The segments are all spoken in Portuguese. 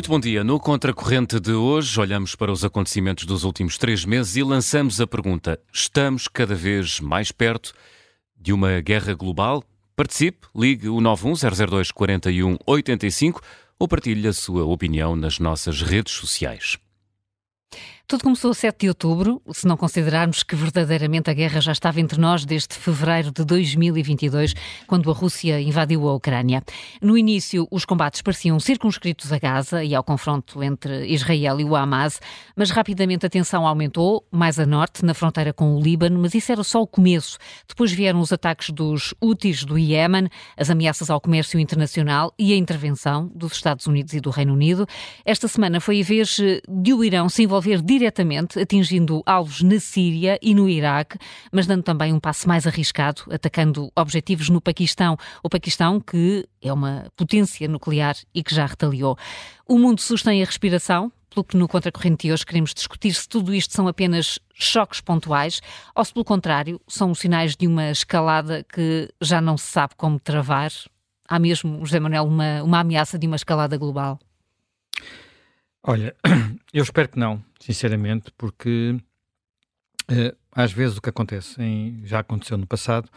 Muito bom dia. No Contracorrente de hoje, olhamos para os acontecimentos dos últimos três meses e lançamos a pergunta: estamos cada vez mais perto de uma guerra global? Participe, ligue o 91002 41 85 ou partilhe a sua opinião nas nossas redes sociais. Tudo começou 7 de outubro, se não considerarmos que verdadeiramente a guerra já estava entre nós desde fevereiro de 2022, quando a Rússia invadiu a Ucrânia. No início, os combates pareciam circunscritos a Gaza e ao confronto entre Israel e o Hamas, mas rapidamente a tensão aumentou, mais a norte, na fronteira com o Líbano, mas isso era só o começo. Depois vieram os ataques dos Houthis do Iémen, as ameaças ao comércio internacional e a intervenção dos Estados Unidos e do Reino Unido. Esta semana foi a vez de o Irão se envolver diretamente diretamente, atingindo alvos na Síria e no Iraque, mas dando também um passo mais arriscado, atacando objetivos no Paquistão. O Paquistão, que é uma potência nuclear e que já retaliou. O mundo sustém a respiração, pelo que no Contracorrente de hoje queremos discutir se tudo isto são apenas choques pontuais ou se, pelo contrário, são sinais de uma escalada que já não se sabe como travar. Há mesmo, José Manuel, uma, uma ameaça de uma escalada global? Olha, eu espero que não, sinceramente, porque uh, às vezes o que acontece, em, já aconteceu no passado,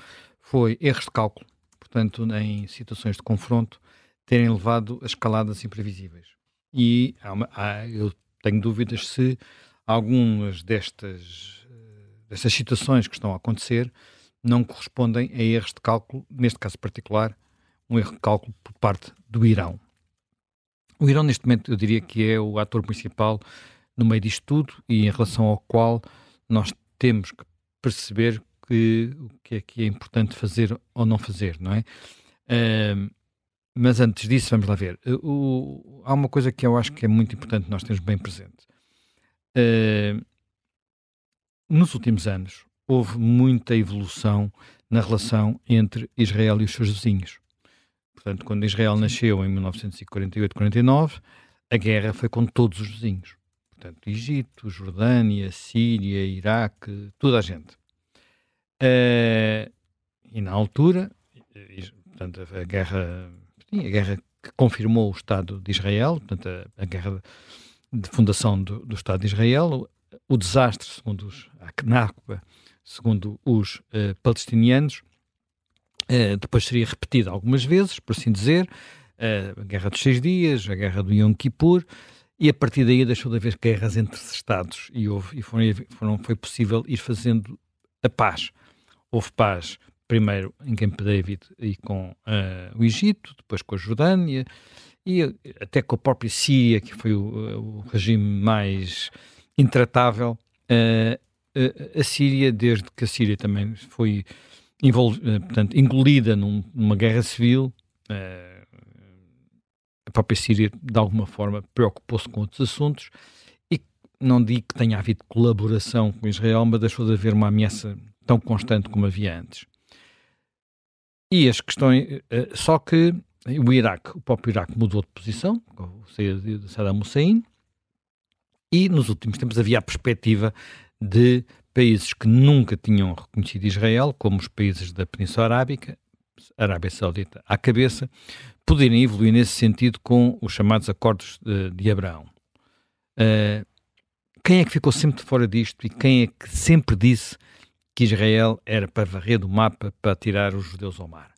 foi erros de cálculo, portanto, em situações de confronto, terem levado a escaladas imprevisíveis. E há uma, há, eu tenho dúvidas se algumas destas, uh, destas situações que estão a acontecer não correspondem a erros de cálculo, neste caso particular, um erro de cálculo por parte do Irão. O Irão, neste momento, eu diria que é o ator principal no meio disto tudo e em relação ao qual nós temos que perceber que, o que é que é importante fazer ou não fazer, não é? Uh, mas antes disso, vamos lá ver. Uh, há uma coisa que eu acho que é muito importante nós termos bem presente. Uh, nos últimos anos, houve muita evolução na relação entre Israel e os seus vizinhos. Portanto, quando Israel nasceu em 1948-49, a guerra foi com todos os vizinhos. Portanto, Egito, Jordânia, Síria, Iraque, toda a gente. Uh, e na altura, portanto, a guerra, a guerra que confirmou o Estado de Israel, portanto, a, a guerra de fundação do, do, Estado de Israel, o, o desastre, segundo os, a Nakba, segundo os uh, palestinianos, Uh, depois seria repetida algumas vezes, por assim dizer, a Guerra dos Seis Dias, a Guerra do Yom Kippur, e a partir daí deixou de haver guerras entre Estados e, houve, e foram, foram, foi possível ir fazendo a paz. Houve paz primeiro em Camp David e com uh, o Egito, depois com a Jordânia e até com a própria Síria, que foi o, o regime mais intratável. a Síria, desde que a Síria também foi eh, portanto, engolida num, numa guerra civil. Uh, a própria Síria, de alguma forma, preocupou-se com outros assuntos e não digo que tenha havido colaboração com Israel, mas deixou de haver uma ameaça tão constante como havia antes. E as questões. Uh, só que o Iraque, o próprio Iraque mudou de posição, com de Saddam Hussein, e nos últimos tempos havia a perspectiva de países que nunca tinham reconhecido Israel, como os países da Península Arábica, Arábia Saudita à cabeça, poderem evoluir nesse sentido com os chamados Acordos de, de Abraão. Uh, quem é que ficou sempre fora disto e quem é que sempre disse que Israel era para varrer do mapa para tirar os judeus ao mar?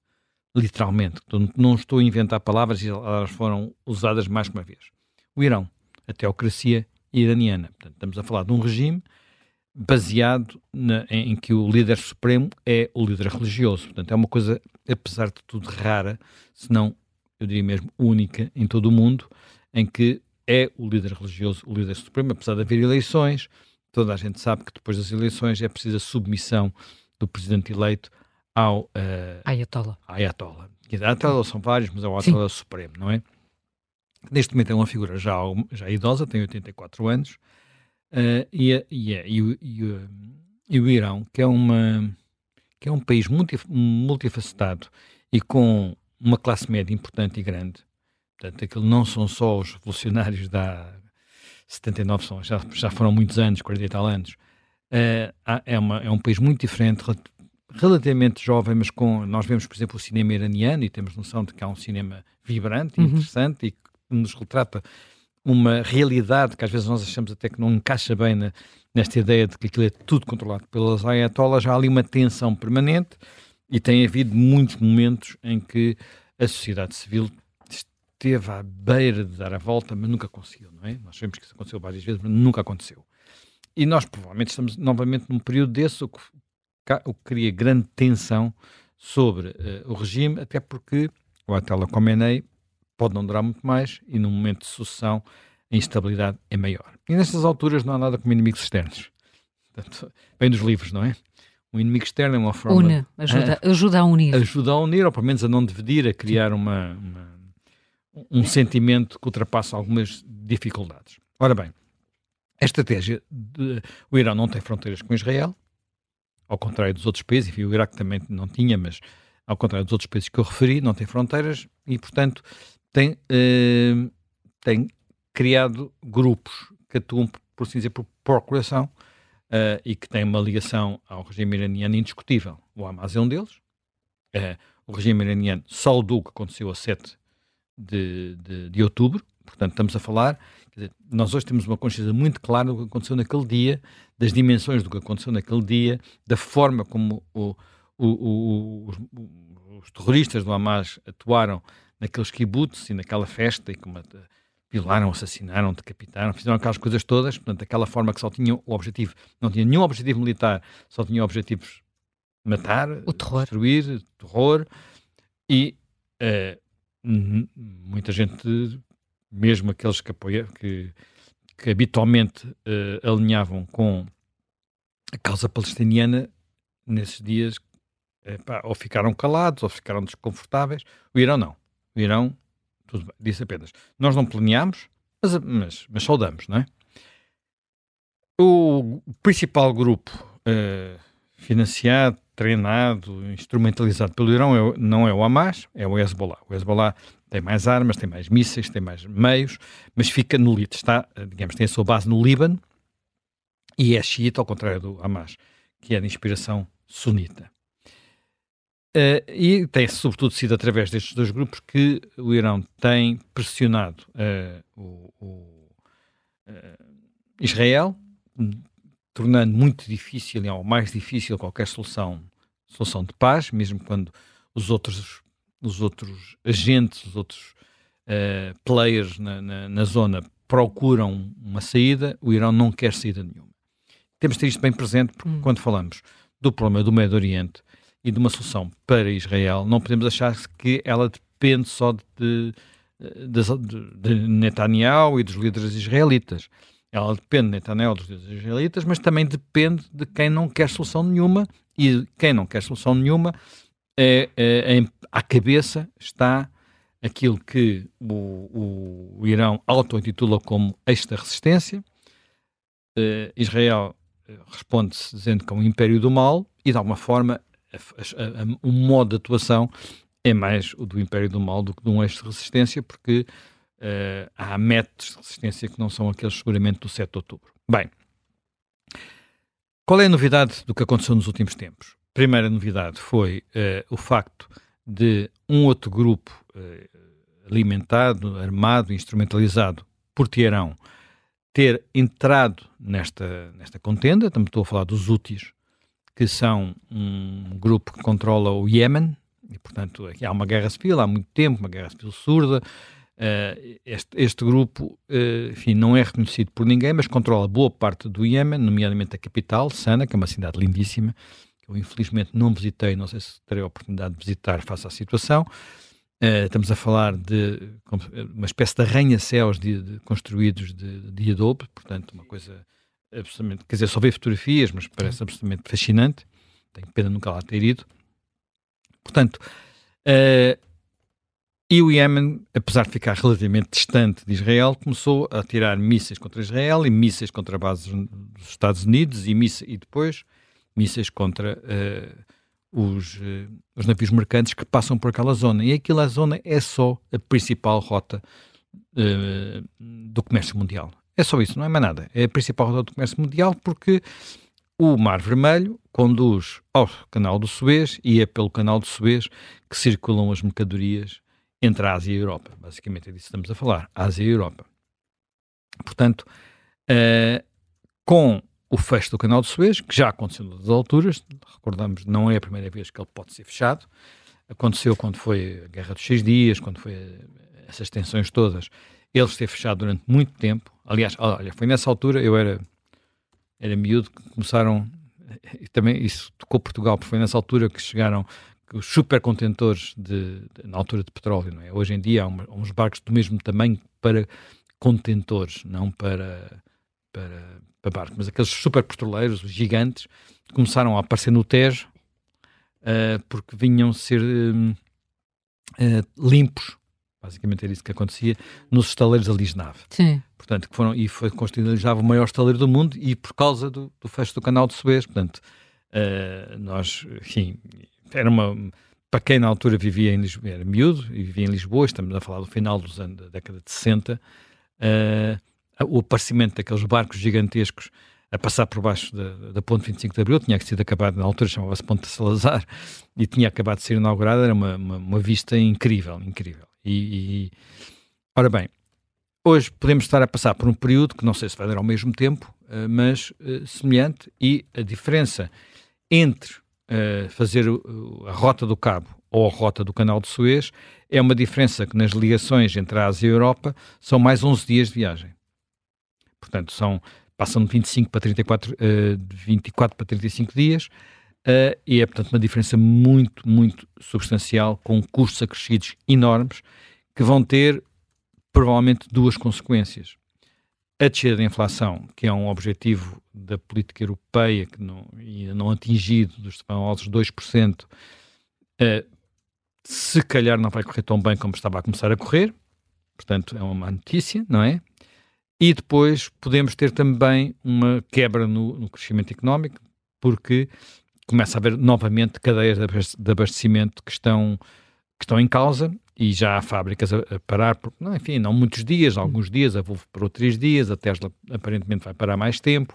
Literalmente. Não estou a inventar palavras elas foram usadas mais uma vez. O Irão, a teocracia iraniana. Portanto, estamos a falar de um regime baseado na, em, em, que o líder supremo é o líder religioso. Portanto, é uma coisa, apesar de tudo, rara, se não, eu diria mesmo, única em todo o mundo, em que é o líder religioso o líder supremo, apesar de haver eleições. Toda a gente sabe que depois das eleições é preciso a submissão do presidente eleito ao uh, Ayatollah. Ayatollah. Ayatollah são vários, mas é o Ayatollah Sim. Supremo, não é? Neste momento é uma figura já, já idosa, tem 84 anos, Uh, e, e, e, o, e, o, Irão, que é, uma, que é um país multi, multifacetado e com uma classe média importante e grande, portanto, aquilo não são só os revolucionários da 79, são, já, já foram muitos anos, 40 e tal anos, uh, é, uma, é um país muito diferente, relativamente jovem, mas com. Nós vemos, por exemplo, o cinema iraniano e temos noção de que há um cinema vibrante, uhum. interessante e que nos retrata uma realidade que às vezes nós achamos até que não encaixa bem na, nesta ideia de que aquilo é tudo controlado pelas ayatollahs, há ali uma tensão permanente e tem havido muitos momentos em que a sociedade civil esteve à beira de dar a volta, mas nunca conseguiu, não é? Nós sabemos que isso aconteceu várias vezes, mas nunca aconteceu. E nós provavelmente estamos novamente num período desse, o que, o que cria grande tensão sobre uh, o regime, até porque o Atala Khomeini pode não durar muito mais e num momento de sucessão a instabilidade é maior. E nestas alturas não há nada como inimigos externos. Portanto, vem dos livros, não é? Um inimigo externo é uma forma... Une, ajuda, a, ajuda a unir. Ajuda a unir, ou pelo menos a não dividir, a criar uma, uma um sentimento que ultrapassa algumas dificuldades. Ora bem, a estratégia de, o Irão não tem fronteiras com Israel, ao contrário dos outros países, enfim, o Iraque também não tinha, mas ao contrário dos outros países que eu referi, não tem fronteiras e, portanto, tem, eh, tem criado grupos que atuam, por assim dizer, por procuração uh, e que têm uma ligação ao regime iraniano indiscutível. O Hamas é um deles. Uh, o regime iraniano saudou o que aconteceu a 7 de, de, de outubro, portanto, estamos a falar. Dizer, nós hoje temos uma consciência muito clara do que aconteceu naquele dia, das dimensões do que aconteceu naquele dia, da forma como o, o, o, os, os, terroristas do Hamas atuaram naqueles kibbutz e naquela festa e como violaram, assassinaram, decapitaram, fizeram aquelas coisas todas, portanto, aquela forma que só tinha o objetivo, não tinha nenhum objetivo militar, só tinha objetivos matar, o terror. destruir, terror, e uh, muita gente, mesmo aqueles que apoiam, que, que habitualmente uh, alinhavam com a causa palestiniana, nesses dias epá, ou ficaram calados ou ficaram desconfortáveis. O Irão não. O Irão, tudo bem, disse apenas, nós não planeamos, mas, mas, mas saudamos, não é? O principal grupo uh, financiado, treinado, instrumentalizado pelo Irão é, não é o Hamas, é o Hezbollah. O Hezbollah tem mais armas, tem mais mísseis, tem mais meios, mas fica no está, eh, digamos, tem a sua base no Líbano e é xiita, ao contrário do Hamas, que é de inspiração sunita. Uh, e tem sobretudo sido através destes dois grupos que o Irão tem pressionado uh, o, o uh, Israel, tornando muito difícil, ou mais difícil, qualquer solução, solução de paz, mesmo quando os outros, os outros agentes, os outros players na, na, na, zona procuram uma saída, o Irão não quer saída nenhuma. Temos de ter isto bem presente, porque hum. quando falamos do problema do Médio Oriente, e de uma solução para Israel, não podemos achar que ela depende só de, de, de Netanyahu e dos líderes israelitas. Ela depende de Netanyahu dos líderes israelitas, mas também depende de quem não quer solução nenhuma e quem não quer solução nenhuma é, é, é à cabeça está aquilo que o, o, Irão auto-intitula como esta resistência. Uh, Israel responde-se dizendo que é um império do mal e, de alguma forma, a, a, o modo de atuação é mais o do Império do Mal do que de um eixo de resistência, porque uh, há métodos de resistência que não são aqueles seguramente do 7 de outubro. Bem, qual é a novidade do que aconteceu nos últimos tempos? Primeira novidade foi uh, o facto de um outro grupo uh, alimentado, armado, instrumentalizado por Teherão ter entrado nesta, nesta contenda, também estou a falar dos úteis, que são um grupo que controla o Iémen, e portanto há uma guerra civil há muito tempo, uma guerra civil surda. Uh, este, este, grupo, uh, enfim, não é reconhecido por ninguém, mas controla boa parte do Iémen, nomeadamente a capital, Sana, que é uma cidade lindíssima, que eu infelizmente não visitei, não sei se terei a oportunidade de visitar face à situação. Uh, estamos a falar de uma espécie de arranha-céus de, de, construídos de, de adobe, portanto, uma coisa absolutamente, quer dizer, só vi fotografias, mas parece absolutamente fascinante. Tenho pena nunca lá ter ido. Portanto, uh, e o Iémen, apesar de ficar relativamente distante de Israel, começou a tirar mísseis contra Israel e mísseis contra bases dos Estados Unidos e, e depois mísseis contra uh, os, uh, os navios mercantes que passam por aquela zona. E aquela zona é só a principal rota do comércio mundial. É só isso, não é mais nada. É a principal rota do comércio mundial porque o Mar Vermelho conduz ao Canal do Suez e é pelo Canal do Suez que circulam as mercadorias entre a Ásia e a Europa. Basicamente é disso que estamos a falar, Ásia e Europa. Portanto, uh, com o fecho do canal de Suez, que já aconteceu nas alturas, recordamos, não é a primeira vez que ele pode ser fechado, aconteceu quando foi a Guerra dos Seis Dias, quando foi essas tensões todas, ele esteve fechado durante muito tempo, aliás, olha, foi nessa altura, eu era, era miúdo, que começaram, e também isso tocou Portugal, porque foi nessa altura que chegaram os supercontentores de, de, na altura de petróleo, não é? Hoje em dia há, uma, uns barcos do mesmo tamanho para contentores, não para, para, para barcos. Mas aqueles superpetroleiros, os gigantes, começaram a aparecer no Tejo uh, porque vinham ser uh, limpos, basicamente era isso que acontecia, nos estaleiros da Lisnave. Sim. Portanto, que foram, e foi construído o maior estaleiro do mundo e por causa do, do fecho do canal de Suez, portanto, nós, enfim, era uma para quem na altura vivia em Lisboa, era miúdo e vivia em Lisboa, estamos a falar do final dos anos da década de 60, uh, o aparecimento daqueles barcos gigantescos a passar por baixo da, da ponte 25 de Abril, tinha sido acabado, na altura chamava-se Ponte Salazar, e tinha acabado de ser inaugurada, era uma, uma, uma vista incrível, incrível. E, e, ora bem, hoje podemos estar a passar por um período que não sei se vai dar ao mesmo tempo, uh, mas uh, semelhante, e a diferença entre uh, fazer a rota do Cabo ou a rota do Canal de Suez, é uma diferença que nas ligações entre a Ásia e a Europa são mais 11 dias de viagem. Portanto, são, passam de 25 para 34, uh, de 24 para 35 dias, uh, e é, portanto, uma diferença muito, muito substancial, com custos acrescidos enormes, que vão ter, provavelmente, duas consequências a descida da inflação, que é um objetivo da política europeia que não, ainda não atingido dos famosos 2%, uh, se calhar não vai correr tão bem como estava a começar a correr, portanto é uma má notícia, não é? E depois podemos ter também uma quebra no, no crescimento económico, porque começa a haver novamente cadeias de abastecimento que estão, que estão em causa e já há fábricas a, a parar, por, não, enfim, não muitos dias, alguns dias, a Volvo parou três dias, a Tesla aparentemente vai parar mais tempo,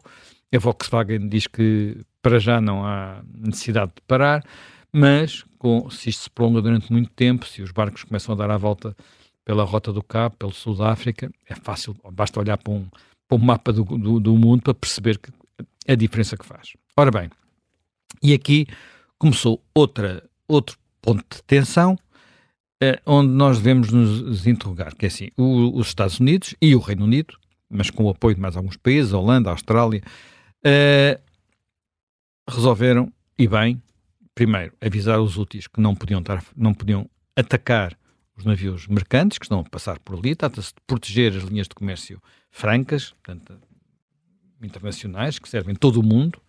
a Volkswagen diz que para já não há necessidade de parar, mas com, se isto se prolonga durante muito tempo, se os barcos começam a dar a volta pela Rota do Cabo, pelo Sul da África, é fácil, basta olhar para um, para um mapa do, do, do mundo para perceber que, a diferença que faz. Ora bem, e aqui começou outra, outro ponto de tensão, é, onde nós devemos nos interrogar, que é assim, o, os Estados Unidos e o Reino Unido, mas com o apoio de mais alguns países, a Holanda, a Austrália, uh, resolveram, e bem, primeiro, avisar os úteis que não podiam, estar, não podiam atacar os navios mercantes que estão a passar por ali, trata-se de proteger as linhas de comércio francas, portanto, internacionais, que servem todo o mundo,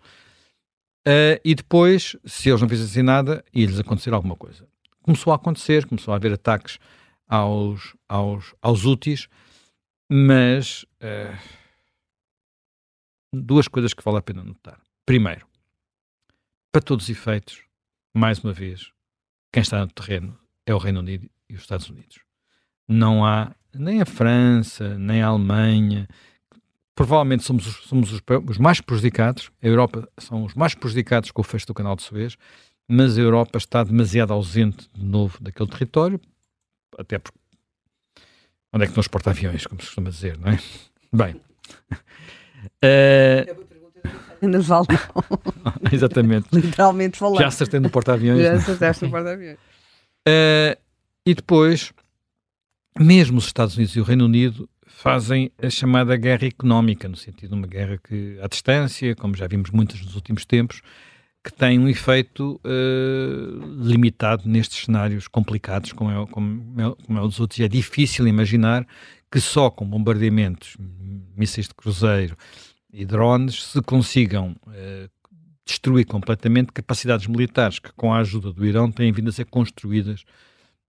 uh, e depois, se eles não fizessem nada, ia-lhes acontecer alguma coisa começou a acontecer, começou a haver ataques aos, aos, aos úteis, mas uh, duas coisas que vale a pena notar. Primeiro, para todos os efeitos, mais uma vez, quem está no terreno é o Reino Unido e os Estados Unidos. Não há nem a França, nem a Alemanha. Provavelmente somos, os, somos os, os mais prejudicados. A Europa são os mais prejudicados com o fecho do canal de Suez mas a Europa está demasiado ausente de novo daquele território, até porque onde é que estão os porta-aviões, como se costuma dizer, não é? Bem. Uh... Naval não. Exatamente. Literalmente falando. Já acertei no porta-aviões. Já acertaste no porta-aviões. Uh, e depois, mesmo os Estados Unidos e o Reino Unido fazem a chamada guerra económica, no sentido de uma guerra que, à distância, como já vimos muitas nos últimos tempos, que tem um efeito uh, limitado nestes cenários complicados, como é, como, é, como é o dos outros. E é difícil imaginar que só com bombardeamentos, mísseis de cruzeiro e drones se consigam uh, destruir completamente capacidades militares que, com a ajuda do Irão, têm vindo a ser construídas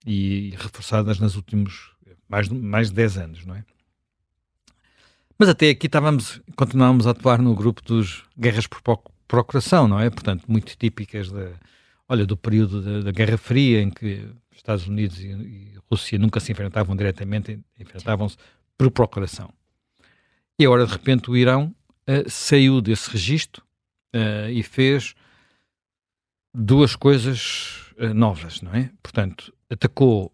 e, reforçadas nos últimos mais, mais de 10 anos, não é? Mas até aqui estávamos, continuávamos a atuar no grupo dos guerras por procuração, não é? Portanto, muito típicas da, olha, do período da, Guerra Fria, em que Estados Unidos e, e Rússia nunca se enfrentavam diretamente, enfrentavam-se por procuração. E agora, de repente, o Irão uh, saiu desse registro uh, e fez duas coisas uh, novas, não é? Portanto, atacou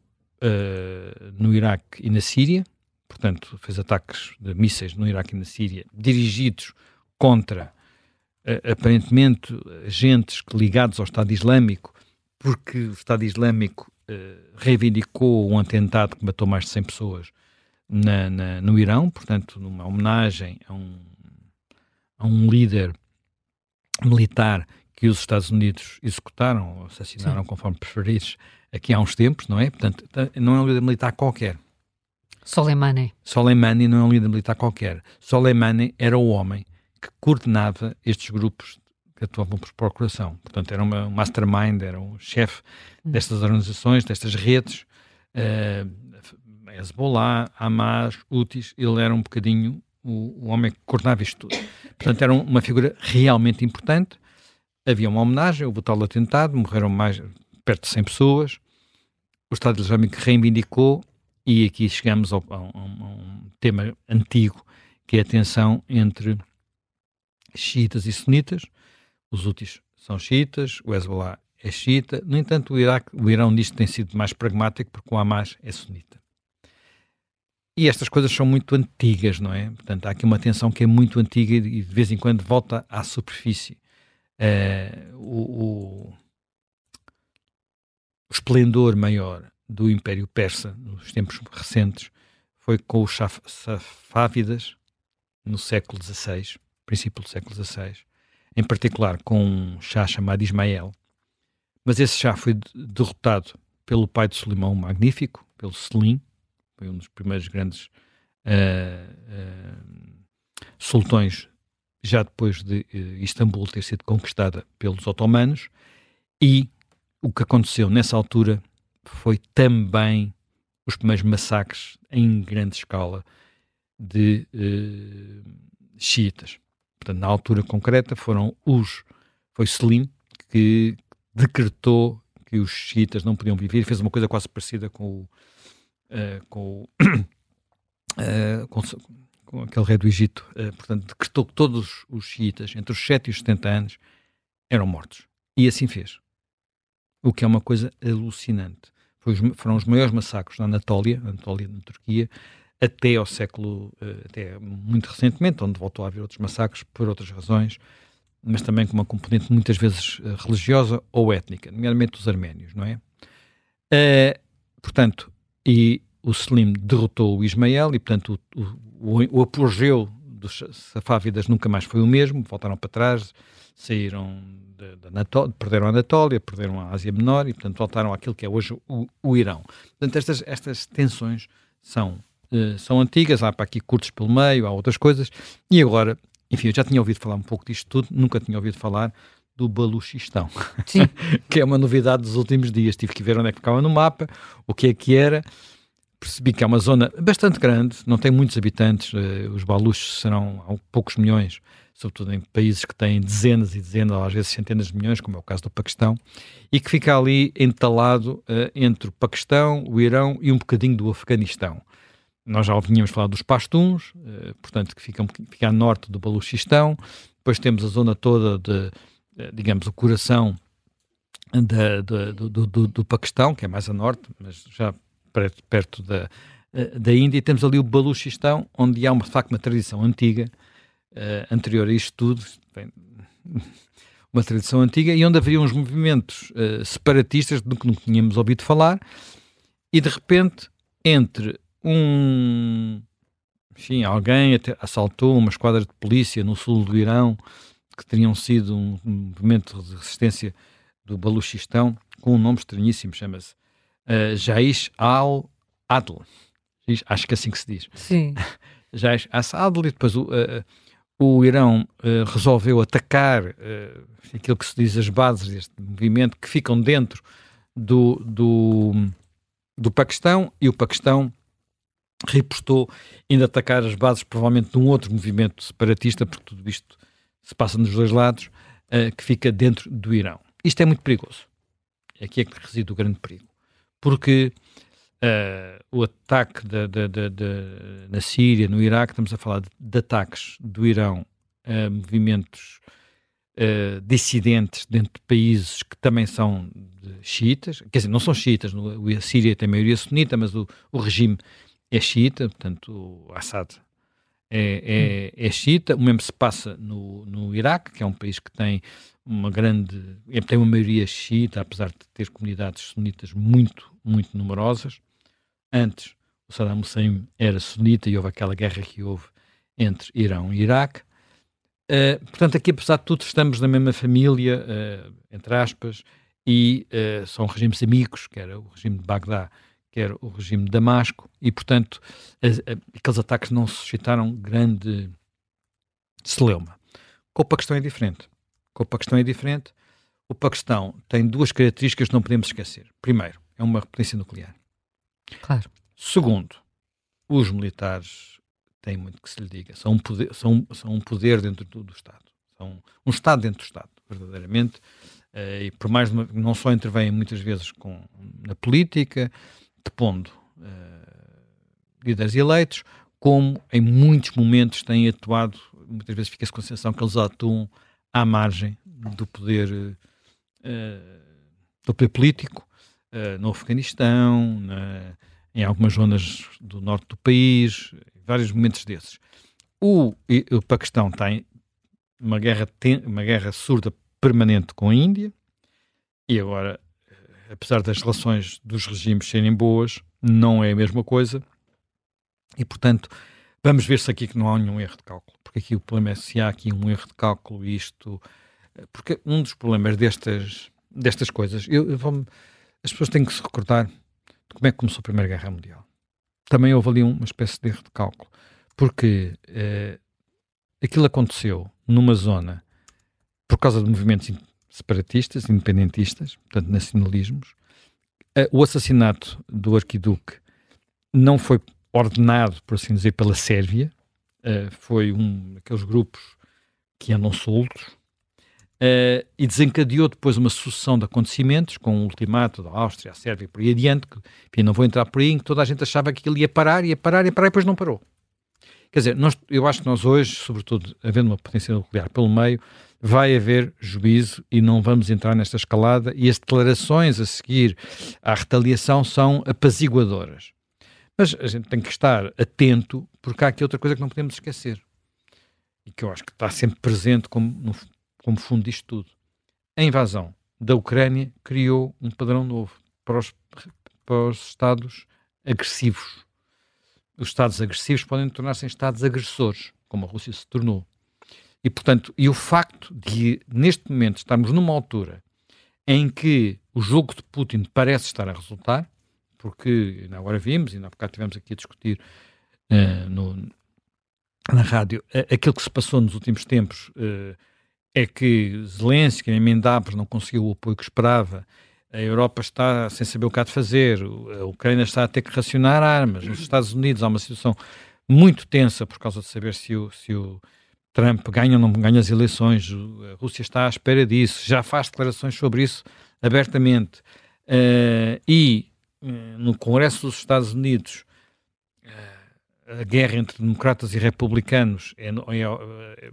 no Iraque e na Síria, portanto, fez ataques de mísseis no Iraque e na Síria, dirigidos contra, uh, aparentemente, agentes ligados ao Estado Islâmico, porque o Estado Islâmico uh, reivindicou um atentado que matou mais de 100 pessoas na, na, no Irão, portanto, numa homenagem a um, a um líder militar que os Estados Unidos executaram, ou assassinaram, Sim. conforme preferires, aqui há uns tempos, não é? Portanto, não é um líder militar qualquer. Soleimani. Soleimani não é um líder militar qualquer. Soleimani era o homem que coordenava estes grupos que atuavam por procuração. Portanto, era uma, um mastermind, era um chefe hum. destas organizações, destas redes, uh, Hezbollah, Hamas, Houthis, ele era um bocadinho o, o homem que coordenava isto tudo. Portanto, era uma figura realmente importante. Havia uma homenagem, houve o tal atentado, morreram mais perto de 100 pessoas. O Estado Islâmico reivindicou, e aqui chegamos ao, a, a, a um tema antigo, que é a tensão entre xiitas e sunitas. Os úteis são xiitas, o Hezbollah é xiita. No entanto, o, Iraque, o Irão que tem sido mais pragmático porque o Hamas é sunita. E estas coisas são muito antigas, não é? Portanto, há aqui uma tensão que é muito antiga e de vez em quando volta à superfície. Uh, o, o, esplendor maior do Império Persa nos tempos recentes foi com os Safávidas no século XVI, princípio do século XVI, em particular com um chá chamado Ismael. Mas esse chá foi derrotado pelo pai de Solimão Magnífico, pelo Selim, foi um dos primeiros grandes uh, uh, sultões, já depois de uh, Istambul ter sido conquistada pelos otomanos, e o que aconteceu nessa altura foi também os primeiros massacres em grande escala de xiitas. Portanto, na altura concreta foram os foi Selim que decretou que os xiitas não podiam viver, fez uma coisa quase parecida com o uh, com, uh, com, com, aquele rei do Egito, uh, portanto, decretou que todos os xiitas, entre os 7 e os 70 anos, eram mortos. E assim fez. O que é uma coisa alucinante. Foram os maiores massacres na Anatólia, Anatólia na Turquia, até ao século, até muito recentemente, onde voltou a haver outros massacres por outras razões, mas também com uma componente muitas vezes religiosa ou étnica, nomeadamente os arménios, não é? portanto, e o Selim derrotou o Ismael e, portanto, o, o, o apogeu dos Safávidas nunca mais foi o mesmo, voltaram para trás, saíram de Anatólia, perderam a Anatólia, perderam a Ásia Menor e, portanto, voltaram àquilo que é hoje o, o Irão. Portanto, estas, estas tensões são, uh, são antigas, há para aqui curtos pelo meio, há outras coisas, e agora, enfim, eu já tinha ouvido falar um pouco disto tudo, nunca tinha ouvido falar do Baluchistão, que é uma novidade dos últimos dias. Tive que ver onde é que ficava no mapa, o que é que era. Percebi que é uma zona bastante grande, não tem muitos habitantes, uh, os Baluchos serão poucos milhões, sobretudo em países que têm dezenas e dezenas, ou às vezes centenas de milhões, como é o caso do Paquistão, e que fica ali entalado uh, entre o Paquistão, o Irão e um bocadinho do Afeganistão. Nós já vínhamos falar dos Pastuns, uh, portanto, que ficam, fica a norte do Baluchistão, depois temos a zona toda de eh, digamos, o coração da, da, do, do, do, Paquistão, que é mais a norte, mas já perto, perto da, da Índia, e temos ali o Baluchistão, onde há uma, de facto uma tradição antiga, uh, anterior a isto tudo, bem, uma tradição antiga, e onde havia uns movimentos uh, separatistas do que não tínhamos ouvido falar, e de repente, entre um. Enfim, alguém até assaltou uma esquadra de polícia no sul do Irão que teriam sido um movimento de resistência do Baluchistão, com um nome estranhíssimo, chama-se uh, Jaish al-Adl. Acho que é assim que se diz. Sim. Jaish al-Adl, e depois o, uh, o Irão uh, resolveu atacar aquilo que se diz as bases deste movimento, que ficam dentro do, do, do Paquistão, e o Paquistão repostou ainda atacar as bases, provavelmente, de um outro movimento separatista, porque tudo isto se passa nos dois lados, uh, que fica dentro do Irão. Isto é muito perigoso. Aqui é que reside o grande perigo. Porque uh, o ataque de, de, de, na Síria, no Iraque, estamos a falar de, ataques do Irão a movimentos uh, dissidentes dentro de países que também são xiitas, quer dizer, não são xiitas, no, a Síria tem maioria sunita, mas o, o regime é xiita, portanto, o Assad é, é, é xiita. O mesmo se passa no, no Iraque, que é um país que tem uma grande, tem uma maioria xiita, apesar de ter comunidades sunitas muito, muito numerosas. Antes, o Saddam Hussein era sunita e houve aquela guerra que houve entre Irão e Iraque. Uh, portanto, aqui, apesar de tudo, estamos na mesma família, uh, entre aspas, e uh, são regimes amigos, que era o regime de Bagdá, que era o regime de Damasco, e, portanto, aqueles ataques não suscitaram grande celeuma. Com o Paquistão é diferente. Com o Paquistão é diferente. O Paquistão tem duas características que não podemos esquecer. Primeiro, é uma potência nuclear. Claro. Segundo, os militares têm muito que se lhe diga. São um poder, são, são um poder dentro do, do Estado. São um Estado dentro do Estado, verdadeiramente. Uh, e por mais uma, não só intervêm muitas vezes com, na política, depondo uh, líderes eleitos, como em muitos momentos têm atuado, muitas vezes fica-se com a sensação que eles atuam à margem do poder, uh, do poder político, uh, no Afeganistão, na, em algumas zonas do norte do país, vários momentos desses. O, o Paquistão tem uma guerra, uma guerra surda permanente com a Índia, e agora, apesar das relações dos regimes serem boas, não é a mesma coisa, e portanto, vamos ver se aqui que não há nenhum erro de cálculo, porque aqui o problema é se há aqui um erro de cálculo, isto, porque um dos problemas destas, destas coisas, eu, eu vou as pessoas têm que se recordar de como é que começou a Primeira Guerra Mundial. Também houve ali uma espécie de erro de cálculo, porque eh, aquilo aconteceu numa zona por causa de movimentos separatistas, independentistas, portanto nacionalismos. Eh, o assassinato do arquiduque não foi ordenado, por assim dizer, pela Sérvia, eh, foi um daqueles grupos que andam soltos, Uh, e desencadeou depois uma sucessão de acontecimentos, com o ultimato da Áustria, a Sérvia e por aí adiante, que, enfim, não vou entrar por aí, em que toda a gente achava que aquilo ia parar, ia parar, ia parar e depois não parou. Quer dizer, nós, eu acho que nós hoje, sobretudo havendo uma potência nuclear pelo meio, vai haver juízo e não vamos entrar nesta escalada e as declarações a seguir à retaliação são apaziguadoras. Mas a gente tem que estar atento, porque há aqui outra coisa que não podemos esquecer e que eu acho que está sempre presente como no, como fundo disto tudo. A invasão da Ucrânia criou um padrão novo para os, para os Estados agressivos. Os Estados agressivos podem tornar-se Estados agressores, como a Rússia se tornou. E, portanto, e o facto de, neste momento, estarmos numa altura em que o jogo de Putin parece estar a resultar, porque agora vimos, e há bocado estivemos aqui a discutir uh, no, na rádio, uh, aquilo que se passou nos últimos tempos uh, é que Zelensky, em Mendabres, não conseguiu o apoio que esperava. A Europa está sem saber o que há de fazer. A Ucrânia está a ter que racionar armas. Nos Estados Unidos há uma situação muito tensa por causa de saber se o, se o Trump ganha ou não ganha as eleições. A Rússia está à espera disso. Já faz declarações sobre isso abertamente. Uh, e uh, no Congresso dos Estados Unidos uh, a guerra entre democratas e republicanos é, é,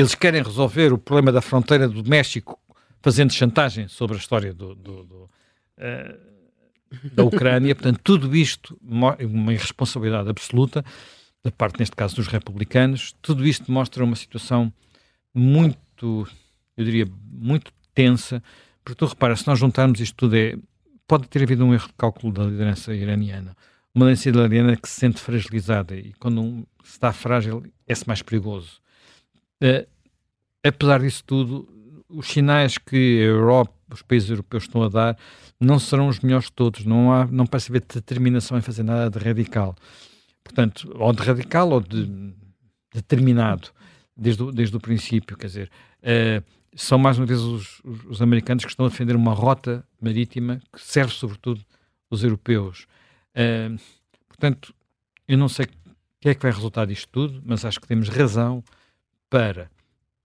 eles querem resolver o problema da fronteira do México fazendo chantagem sobre a história do, do, do, uh, da Ucrânia. Portanto, tudo isto, uma irresponsabilidade absoluta da parte, neste caso, dos republicanos. Tudo isto mostra uma situação muito, eu diria, muito tensa. Porque tu repara, se nós juntarmos isto tudo, é, pode ter havido um erro de cálculo da liderança iraniana. Uma liderança iraniana que se sente fragilizada e quando um, se está frágil é-se mais perigoso. Uh, apesar disso tudo, os sinais que a Europa, os países europeus estão a dar, não serão os melhores de todos. Não, há, não parece haver determinação em fazer nada de radical. Portanto, ou de radical ou de determinado, desde o, desde o princípio. Quer dizer, uh, são mais uma vez os, os, os, americanos que estão a defender uma rota marítima que serve sobretudo os europeus. Uh, portanto, eu não sei o que é que vai resultar disto tudo, mas acho que temos razão para,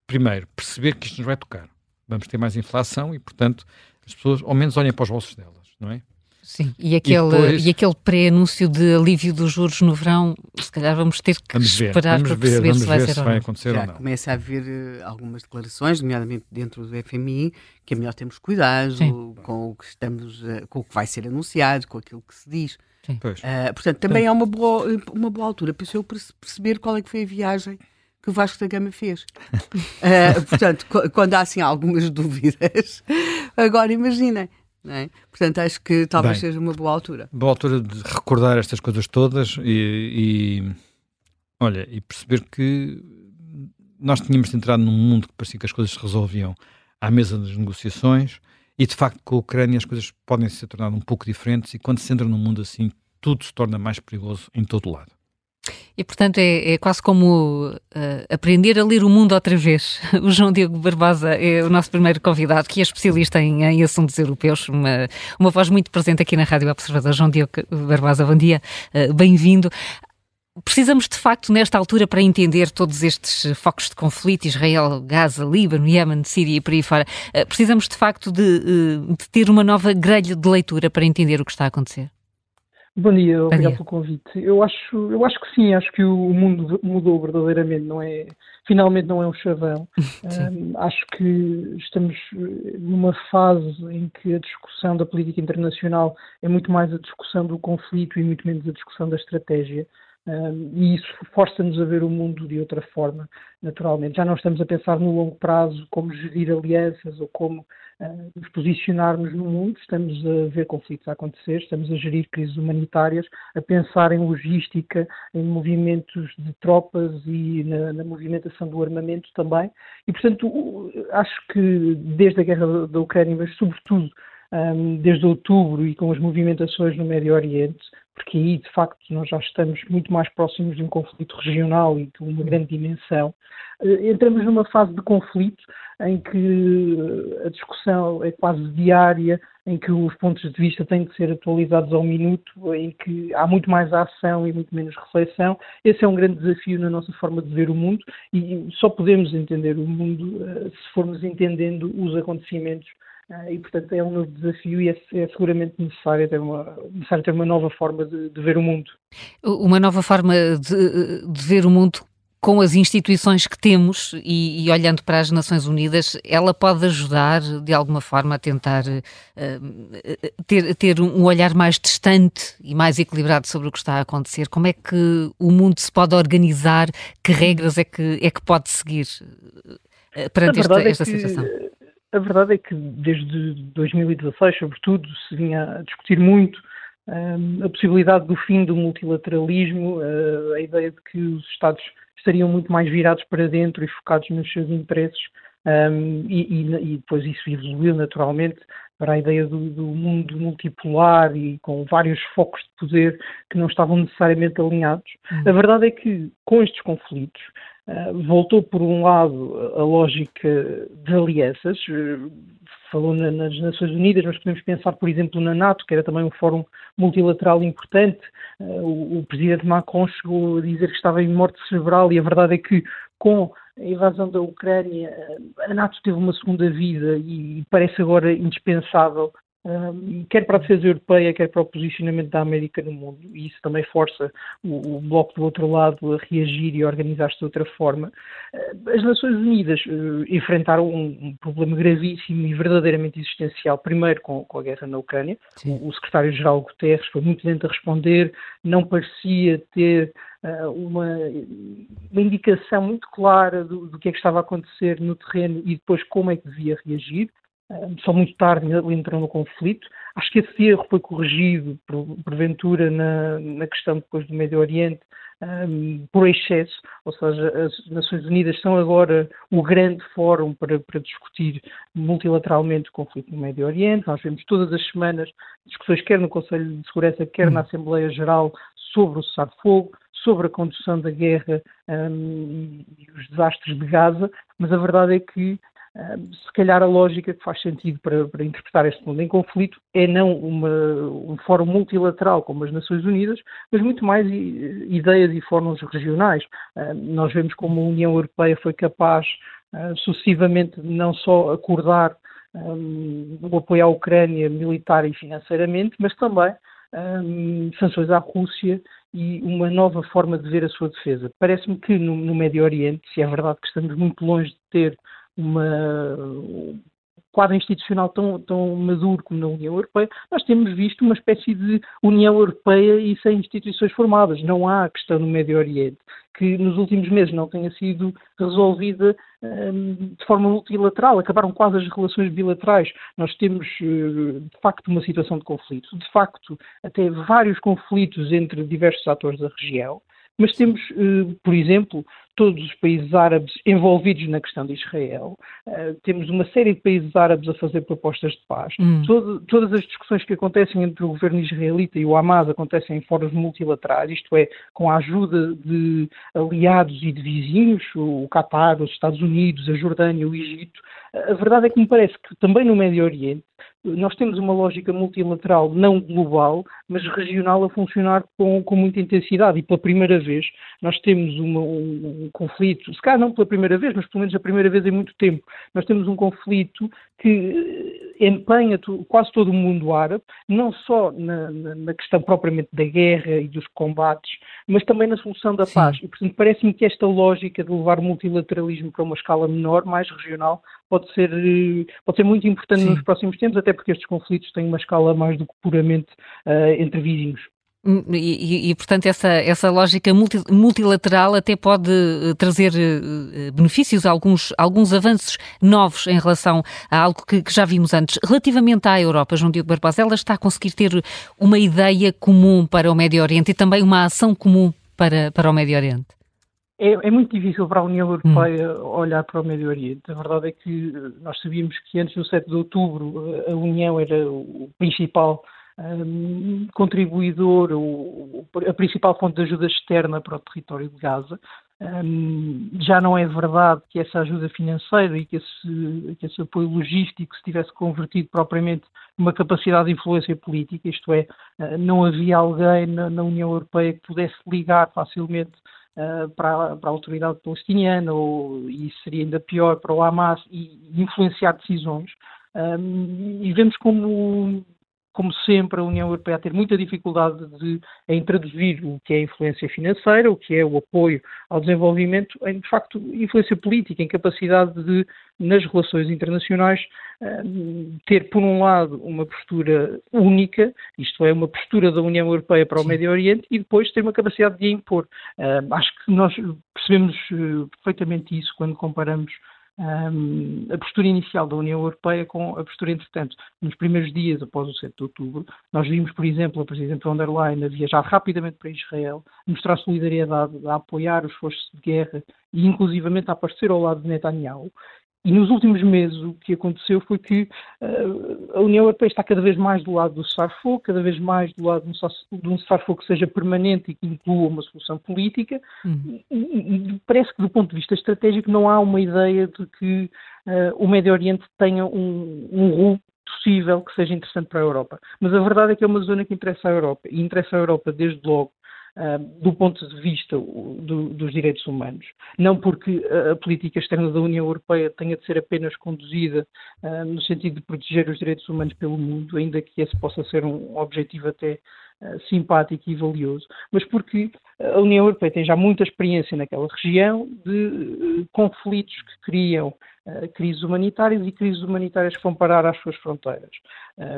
primeiro, perceber que isto nos vai tocar. Vamos ter mais inflação e, portanto, as pessoas ao menos olhem para os bolsos delas, não é? Sim, e aquele, e depois... e aquele pré-anúncio de alívio dos juros no verão, se calhar vamos ter que vamos ver, esperar para ver, perceber se vai, ser se vai acontecer Já ou não. começa a haver uh, algumas declarações, nomeadamente dentro do FMI, que é melhor termos cuidado Sim. com o que estamos, uh, com o que vai ser anunciado, com aquilo que se diz. Uh, portanto, também é uma boa, uma boa altura para eu perceber qual é que foi a viagem que o Vasco da Gama fez. uh, portanto, quando há assim algumas dúvidas, agora imaginem. É? Portanto, acho que talvez Bem, seja uma boa altura. Boa altura de recordar estas coisas todas e, e olha, e perceber que nós tínhamos entrado num mundo que parecia que as coisas se resolviam à mesa das negociações e de facto com a Ucrânia as coisas podem se tornar um pouco diferentes e quando se entra num mundo assim tudo se torna mais perigoso em todo lado. E, portanto, é, é quase como uh, aprender a ler o mundo outra vez. O João Diego Barbosa é o nosso primeiro convidado, que é especialista em, em assuntos europeus, uma, uma voz muito presente aqui na Rádio Observador. João Diego Barbosa, bom dia, uh, bem-vindo. Precisamos de facto, nesta altura, para entender todos estes focos de conflito, Israel, Gaza, Líbano, Iémen, Síria e por aí fora, uh, precisamos de facto de, de ter uma nova grelha de leitura para entender o que está a acontecer? Bom dia, obrigado pelo convite. Eu acho, eu acho que sim, acho que o mundo mudou verdadeiramente, não é? Finalmente não é um chavão. um, acho que estamos numa fase em que a discussão da política internacional é muito mais a discussão do conflito e muito menos a discussão da estratégia. E isso força-nos a ver o mundo de outra forma, naturalmente. Já não estamos a pensar no longo prazo como gerir alianças ou como uh, nos posicionarmos no mundo, estamos a ver conflitos a acontecer, estamos a gerir crises humanitárias, a pensar em logística, em movimentos de tropas e na, na movimentação do armamento também. E, portanto, acho que desde a guerra da Ucrânia, mas sobretudo desde outubro e com as movimentações no Médio Oriente, porque aí de facto nós já estamos muito mais próximos de um conflito regional e de uma grande dimensão. Eh, entramos numa fase de conflito em que a discussão é quase diária, em que os pontos de vista têm de ser atualizados ao minuto, em que há muito mais ação e muito menos reflexão. Esse é um grande desafio na nossa forma de ver o mundo e só podemos entender o mundo eh, se formos entendendo os acontecimentos e, portanto, é um novo desafio e é, é seguramente necessário ter, uma, necessário ter uma nova forma de, de ver o mundo. Uma nova forma de, de, ver o mundo com as instituições que temos e, e, olhando para as Nações Unidas, ela pode ajudar de alguma forma a tentar uh, ter, ter um olhar mais distante e mais equilibrado sobre o que está a acontecer. Como é que o mundo se pode organizar? Que regras é que, é que pode seguir uh, perante esta, esta é que... situação? A verdade é que desde 2016, sobretudo, se vinha a discutir muito um, a possibilidade do fim do multilateralismo, uh, a ideia de que os Estados estariam muito mais virados para dentro e focados nos seus interesses, um, e, e, e, depois isso evoluiu naturalmente para a ideia do, do, mundo multipolar e com vários focos de poder que não estavam necessariamente alinhados. Uhum. A verdade é que com estes conflitos voltou por um lado a lógica de alianças, uh, falou na, nas Nações Unidas, mas podemos pensar, por exemplo, na NATO, que era também um fórum multilateral importante. O, o presidente Macron chegou a dizer que estava em morte cerebral e a verdade é que com a invasão da Ucrânia, a NATO teve uma segunda vida e parece agora indispensável, quer para a defesa europeia, quer para o posicionamento da América no mundo. E isso também força o, o Bloco do outro lado a reagir e a organizar-se de outra forma. As Nações Unidas uh, enfrentaram um, um, problema gravíssimo e verdadeiramente existencial, primeiro com, com a guerra na Ucrânia. O, o secretário-geral Guterres foi muito lento a responder, não parecia ter uh, uma, uma, indicação muito clara do, do, que é que estava a acontecer no terreno e depois como é que devia reagir. Uh, só muito tarde entrou no conflito. Acho que esse erro foi corrigido, por, porventura, na, na questão depois do Médio Oriente, um, por excesso, ou seja, as Nações Unidas são agora o grande fórum para, para, discutir multilateralmente o conflito no Médio Oriente. Nós vemos todas as semanas discussões, quer no Conselho de Segurança, quer na Assembleia Geral, sobre o cessar-fogo, sobre a condução da guerra um, e os desastres de Gaza, mas a verdade é que se calhar a lógica que faz sentido para, para, interpretar este mundo em conflito é não uma, um fórum multilateral como as Nações Unidas, mas muito mais ideias e fóruns regionais. nós vemos como a União Europeia foi capaz sucessivamente de não só acordar o apoio à Ucrânia militar e financeiramente, mas também sanções à Rússia e uma nova forma de ver a sua defesa. Parece-me que no, no Médio Oriente, se é verdade que estamos muito longe de ter uma quadro institucional tão, tão maduro como na União Europeia, nós temos visto uma espécie de União Europeia e sem instituições formadas. Não há a questão no Médio Oriente que nos últimos meses não tenha sido resolvida um, de forma multilateral, acabaram quase as relações bilaterais. Nós temos, eh, de facto, uma situação de conflito, de facto, até vários conflitos entre diversos atores da região, mas temos, eh, por exemplo, todos os países árabes envolvidos na questão de Israel. Uh, temos uma série de países árabes a fazer propostas de paz. Hum. Todo, todas as discussões que acontecem entre o governo israelita e o Hamas acontecem em fóruns multilaterais, isto é, com a ajuda de aliados e de vizinhos, o Qatar, os Estados Unidos, a Jordânia, o Egito. A verdade é que me parece que também no Médio Oriente nós temos uma lógica multilateral não global, mas regional a funcionar com, com muita intensidade. E pela primeira vez nós temos uma, um, conflito, se calhar não pela primeira vez, mas pelo menos a primeira vez em muito tempo, nós temos um conflito que eh, empenha quase todo o mundo árabe, não só na, na, na, questão propriamente da guerra e dos combates, mas também na solução da Sim. paz. E, portanto, parece-me que esta lógica de levar o multilateralismo para uma escala menor, mais regional, pode ser, eh, pode ser muito importante Sim. nos próximos tempos, até porque estes conflitos têm uma escala mais do que puramente uh, entre vizinhos. Hum, e, e, portanto, essa, essa lógica multi, multilateral até pode eh, trazer uh, benefícios, alguns, alguns avanços novos em relação a algo que, que, já vimos antes. Relativamente à Europa, João Diogo Barbosa, ela está a conseguir ter uma ideia comum para o Médio Oriente e também uma ação comum para, para o Médio Oriente? É, é, muito difícil para a União Europeia hum. olhar para o Médio Oriente. A verdade é que nós sabíamos que antes do 7 de outubro a União era o principal um, contribuidor, o, a principal fonte de ajuda externa para o território de Gaza. Um, já não é verdade que essa ajuda financeira e que esse, que esse apoio logístico se tivesse convertido propriamente numa capacidade de influência política, isto é, uh, não havia alguém na, na União Europeia que pudesse ligar facilmente Uh, para, para, a autoridade palestiniana, ou, e seria ainda pior para o Hamas, e, influenciar decisões. Um, e vemos como como sempre, a União Europeia ter muita dificuldade de, em traduzir o que é influência financeira, o que é o apoio ao desenvolvimento, em, de facto, influência política, em capacidade de, nas relações internacionais, ter, por um lado, uma postura única, isto é, uma postura da União Europeia para o. Médio Oriente, e depois ter uma capacidade de impor. acho que nós percebemos eh, perfeitamente isso quando comparamos um, a postura inicial da União Europeia com a postura, entretanto, nos primeiros dias após o 7 de outubro. Nós vimos, por exemplo, a Presidente von der Leyen a viajar rapidamente para Israel, mostrar solidariedade, a apoiar os esforços de guerra e, inclusivamente, a aparecer ao lado de Netanyahu. E nos últimos meses o que aconteceu foi que uh, a União Europeia está cada vez mais do lado do cessar-fogo, cada vez mais do lado de um cessar-fogo que seja permanente e que inclua uma solução política. Uhum. E, e, parece que, do ponto de vista estratégico, não há uma ideia de que uh, o Médio Oriente tenha um, um rumo possível que seja interessante para a Europa. Mas a verdade é que é uma zona que interessa à Europa. E interessa à Europa desde logo do ponto de vista do, dos direitos humanos. Não porque a política externa da União Europeia tenha de ser apenas conduzida uh, no sentido de proteger os direitos humanos pelo mundo, ainda que esse possa ser um objetivo até simpático e valioso, mas porque a União Europeia tem já muita experiência naquela região de conflitos que criam uh, crises humanitárias e crises humanitárias que vão parar às suas fronteiras.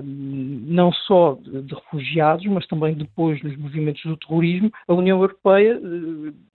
Não só de, refugiados, mas também depois nos movimentos do terrorismo. A União Europeia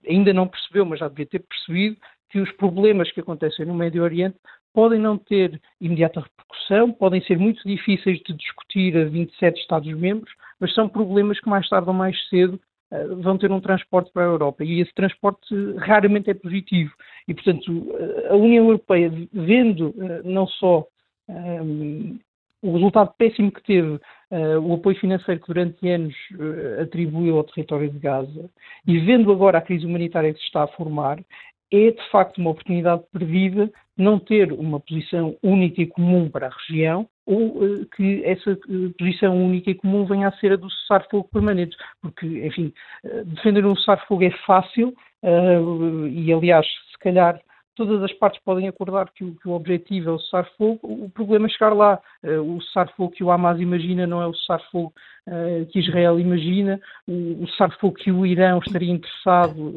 ainda não percebeu, mas já devia ter percebido, que os problemas que acontecem no Médio Oriente podem não ter imediata repercussão, podem ser muito difíceis de discutir a 27 Estados-membros, mas são problemas que mais tarde ou mais cedo eh, vão ter um transporte para a Europa e esse transporte raramente é positivo. E, portanto, eh, a União Europeia, vendo eh, não só um, o resultado péssimo que teve uh, o apoio financeiro que durante anos uh, atribuiu ao território de Gaza e vendo agora a crise humanitária que se está a formar, é de facto uma oportunidade perdida não ter uma posição única e comum para a região ou uh, que essa uh, posição única e comum venha a ser a do cessar-fogo permanente, porque, enfim, uh, defender um cessar-fogo é fácil e, aliás, se calhar todas as partes podem acordar que o, que o objetivo é o cessar-fogo, o problema é chegar lá. o cessar-fogo que o Hamas imagina não é o cessar-fogo que Israel imagina, o, o cessar-fogo que o Irão estaria interessado,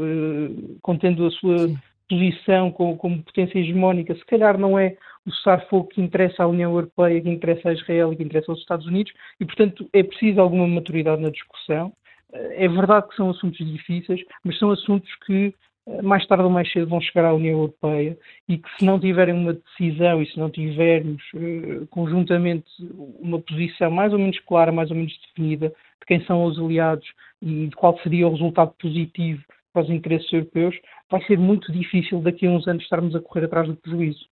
contendo a sua Sim posição como, como, potência hegemónica, se calhar não é o cessar-fogo que interessa à União Europeia, que interessa a Israel e que interessa aos Estados Unidos, e, portanto, é preciso alguma maturidade na discussão. É verdade que são assuntos difíceis, mas são assuntos que mais tarde ou mais cedo vão chegar à União Europeia e que se não tiverem uma decisão e se não tivermos uh, conjuntamente uma posição mais ou menos clara, mais ou menos definida de quem são os aliados e de qual seria o resultado positivo para os interesses europeus, vai ser muito difícil daqui a uns anos estarmos a correr atrás do prejuízo.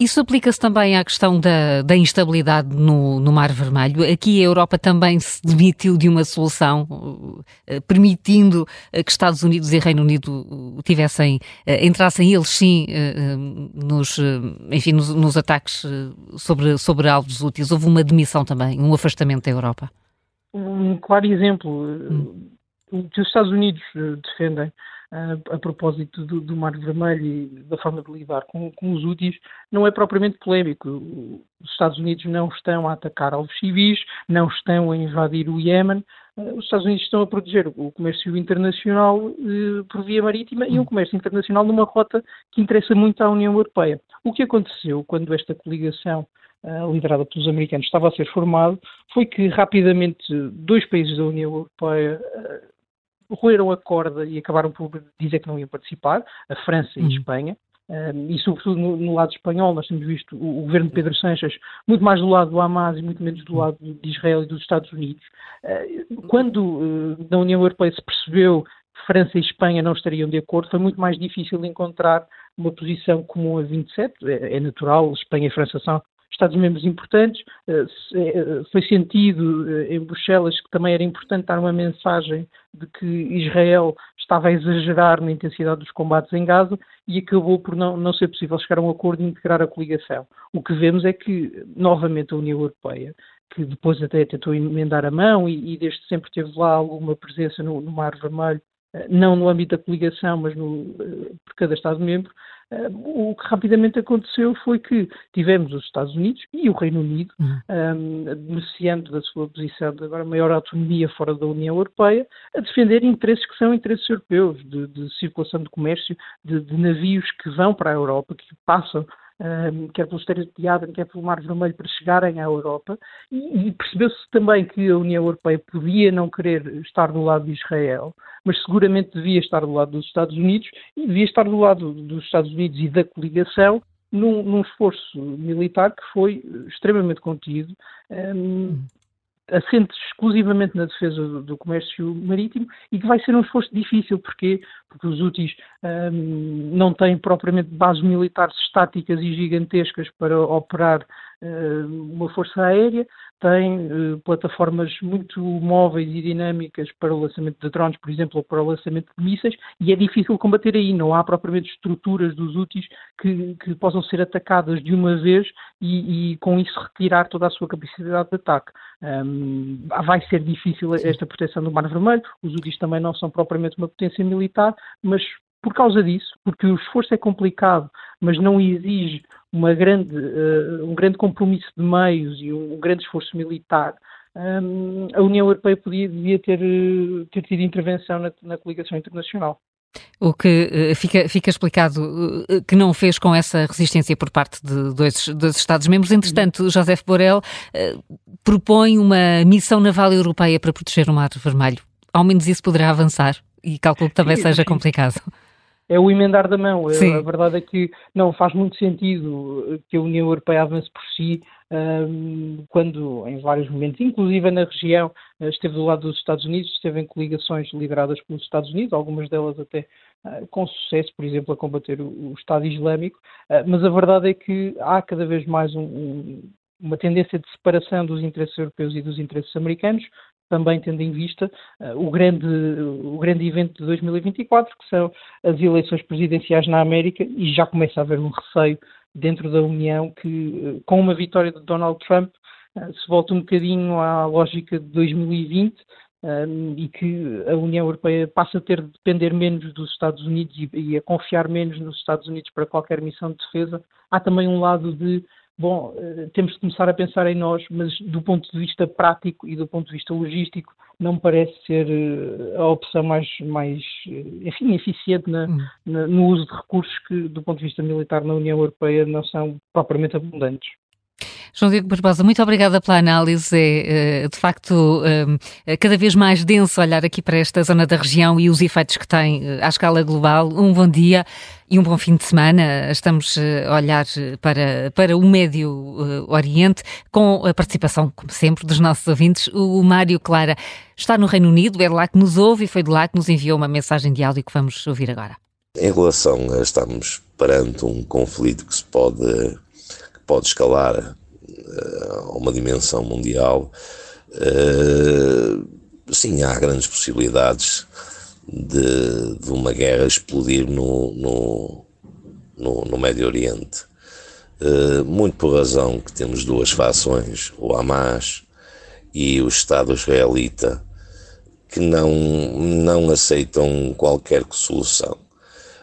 Eh, isso aplica-se também à questão da, da instabilidade no, no, Mar Vermelho. Aqui a Europa também se demitiu de uma solução, uh, permitindo uh, que Estados Unidos e Reino Unido uh, tivessem, entrassem eles sim nos, enfim, nos, nos ataques sobre, sobre alvos úteis. Houve uma demissão também, um afastamento da Europa. Um claro exemplo, hum. o que os Estados Unidos defendem a, propósito do, do, Mar Vermelho e da forma de lidar com, com, os úteis, não é propriamente polémico. Os Estados Unidos não estão a atacar alvos civis, não estão a invadir o Iémen, eh, os Estados Unidos estão a proteger o comércio internacional eh, por via marítima e um comércio internacional numa rota que interessa muito à União Europeia. O que aconteceu quando esta coligação Uh, liderada pelos americanos, estava a ser formado, foi que rapidamente dois países da União Europeia roeram a corda e acabaram por dizer que não iam participar, a França e a uhum. Espanha. Um, e sobretudo no, no, lado espanhol nós temos visto o, o, governo de Pedro Sánchez muito mais do lado do Hamas e muito menos do lado de Israel e dos Estados Unidos. Uh, quando uh, na União Europeia se percebeu que França e Espanha não estariam de acordo, foi muito mais difícil encontrar uma posição comum a 27. É, é natural, Espanha e França são Estados-membros importantes. Eh, eh, foi sentido eh, em Bruxelas que também era importante dar uma mensagem de que Israel estava a exagerar na intensidade dos combates em Gaza e acabou por não, não ser possível chegar a um acordo e integrar a coligação. O que vemos é que, novamente, a União Europeia, que depois até tentou emendar a mão e, e desde sempre teve lá alguma presença no, no Mar Vermelho, não no âmbito da coligação, mas no, por cada Estado-membro, o que rapidamente aconteceu foi que tivemos os Estados Unidos e o Reino Unido, uhum. um, beneficiando da sua posição de agora maior autonomia fora da União Europeia, a defender interesses que são interesses europeus, de, de circulação de comércio, de, de navios que vão para a Europa, que passam um, quer pelo Estreito de Aden, quer pelo Mar Vermelho, para chegarem à Europa, e, e percebeu-se também que a União Europeia podia não querer estar do lado de Israel, mas seguramente devia estar do lado dos Estados Unidos e devia estar do lado dos Estados Unidos e da coligação num, num esforço militar que foi extremamente contido, um, assente exclusivamente na defesa do, do, comércio marítimo e que vai ser um esforço difícil. Porquê? Porque os úteis um, não têm propriamente bases militares estáticas e gigantescas para operar uma força aérea, têm uh, plataformas muito móveis e dinâmicas para o lançamento de drones, por exemplo, ou para o lançamento de mísseis, e é difícil combater aí. Não há propriamente estruturas dos úteis que, que possam ser atacadas de uma vez e, e, com isso retirar toda a sua capacidade de ataque. Um, vai ser difícil esta proteção do Mar Vermelho. Os úteis também não são propriamente uma potência militar, mas por causa disso, porque o esforço é complicado, mas não exige uma grande, uh, um grande compromisso de meios e um, grande esforço militar, um, a União Europeia podia, devia ter, eh, ter tido intervenção na, na coligação internacional. O que uh, fica, fica explicado que não fez com essa resistência por parte de dois, dois Estados-membros. Entretanto. José Borrell uh, propõe uma missão naval europeia para proteger o Mar Vermelho. Ao menos isso poderá avançar e calculo que também sim, seja sim. complicado é o emendar da mão. Sim. A verdade é que não faz muito sentido que a União Europeia avance por si um, quando, em vários momentos, inclusive na região, eh, esteve do lado dos Estados Unidos, esteve em coligações lideradas pelos Estados Unidos, algumas delas até uh, com sucesso, por exemplo, a combater o, o Estado Islâmico, uh, mas a verdade é que há cada vez mais um, um, uma tendência de separação dos interesses europeus e dos interesses americanos, também tendo em vista uh, o, grande, o grande evento de 2024, que são as eleições presidenciais na América, e já começa a haver um receio dentro da União que, uh, com uma vitória de Donald Trump, uh, se volta um bocadinho à lógica de 2020 e que a União Europeia passa a ter de depender menos dos Estados Unidos e, e a confiar menos nos Estados Unidos para qualquer missão de defesa. Há também um lado de bom, uh, temos de começar a pensar em nós, mas do ponto de vista prático e do ponto de vista logístico, não me parece ser uh, a opção mais, mais enfim, eficiente na, hum. na, no uso de recursos que, do ponto de vista militar na União Europeia, não são propriamente abundantes. João Diego Barbosa, muito obrigada pela análise. É, eh, de facto, eh, cada vez mais denso olhar aqui para esta zona da região e os efeitos que tem à escala global. Um bom dia e um bom fim de semana. Estamos a olhar para, para o Médio Oriente com a participação, como sempre, dos nossos ouvintes. O Mário Clara está no Reino Unido, é de lá que nos ouve e foi de lá que nos enviou uma mensagem de áudio que vamos ouvir agora. Em relação a estamos perante um conflito que se pode, que pode escalar a uma dimensão mundial, eh, sim, há grandes possibilidades de, de uma guerra explodir no, no, no, no Médio Oriente. Eh, muito por razão que temos duas fações, o Hamas e o Estado israelita, que não, não aceitam qualquer solução.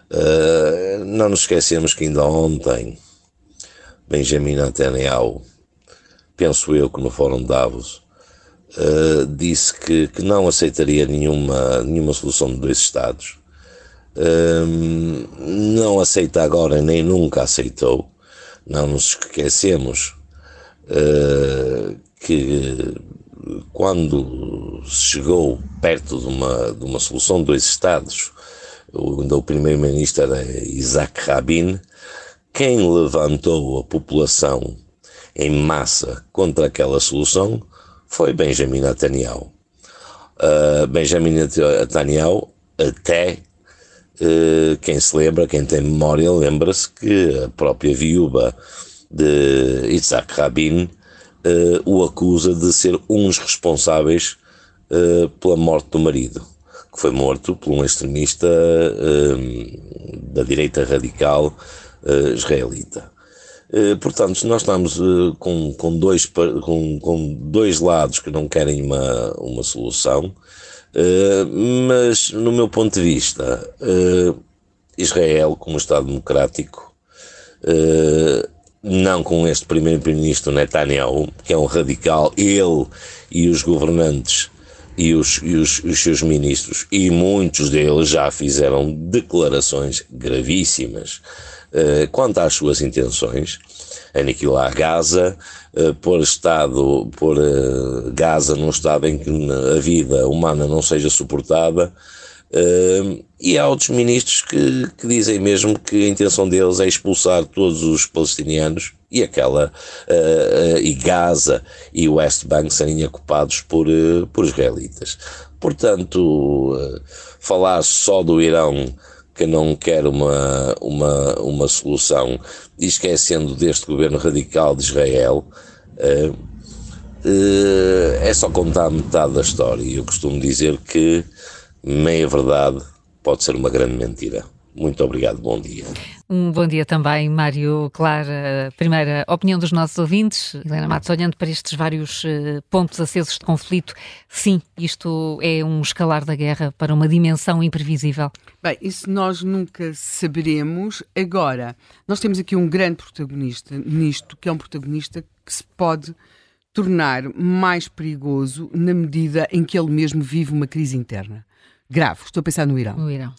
Uh, não nos esquecemos que ainda ontem Benjamin Netanyahu penso eu que no Fórum de Davos, uh, disse que, que não aceitaria nenhuma, nenhuma solução de dois Estados. Uh, não aceita agora nem nunca aceitou. Não nos esquecemos uh, que quando chegou perto de uma, de uma solução de dois Estados, o primeiro-ministro era Isaac Rabin, quem levantou a população em massa contra aquela solução foi Benjamin Netanyahu. Uh, Benjamin Netanyahu até uh, quem se lembra, quem tem memória, lembra-se que a própria viúva de Isaac Rabin uh, o acusa de ser um dos responsáveis pela morte do marido, que foi morto por um extremista da direita radical israelita. Eh, portanto, nós estamos uh, com, com, dois, com, com dois lados que não querem uma, uma solução, uh, mas, no meu ponto de vista, Israel, como Estado democrático, não com este primeiro-ministro Netanyahu, que é um radical, ele e os governantes e os, e os, os, seus ministros, e muitos deles já fizeram declarações gravíssimas quanto às suas intenções, aniquilar Gaza, uh, pôr Estado, pôr uh, Gaza num estado em que a vida humana não seja suportada, e há outros ministros que, que, dizem mesmo que a intenção deles é expulsar todos os palestinianos e aquela e Gaza e o West Bank serem ocupados por, por israelitas. Portanto, falar só do Irão que não quer uma, uma, uma solução, esquecendo deste governo radical de Israel, uh, uh, é só contar metade da história. E eu costumo dizer que meia verdade pode ser uma grande mentira. Muito obrigado, bom dia. Um bom dia também, Mário Clara. Primeira opinião dos nossos ouvintes. Helena Matos, olhando para estes vários uh, pontos acesos de conflito, sim, isto é um escalar da guerra para uma dimensão imprevisível. Bem, isso nós nunca saberemos. Agora, nós temos aqui um grande protagonista nisto, que é um protagonista que se pode tornar mais perigoso na medida em que ele mesmo vive uma crise interna. Grave, estou a pensar no Irão. No Irão.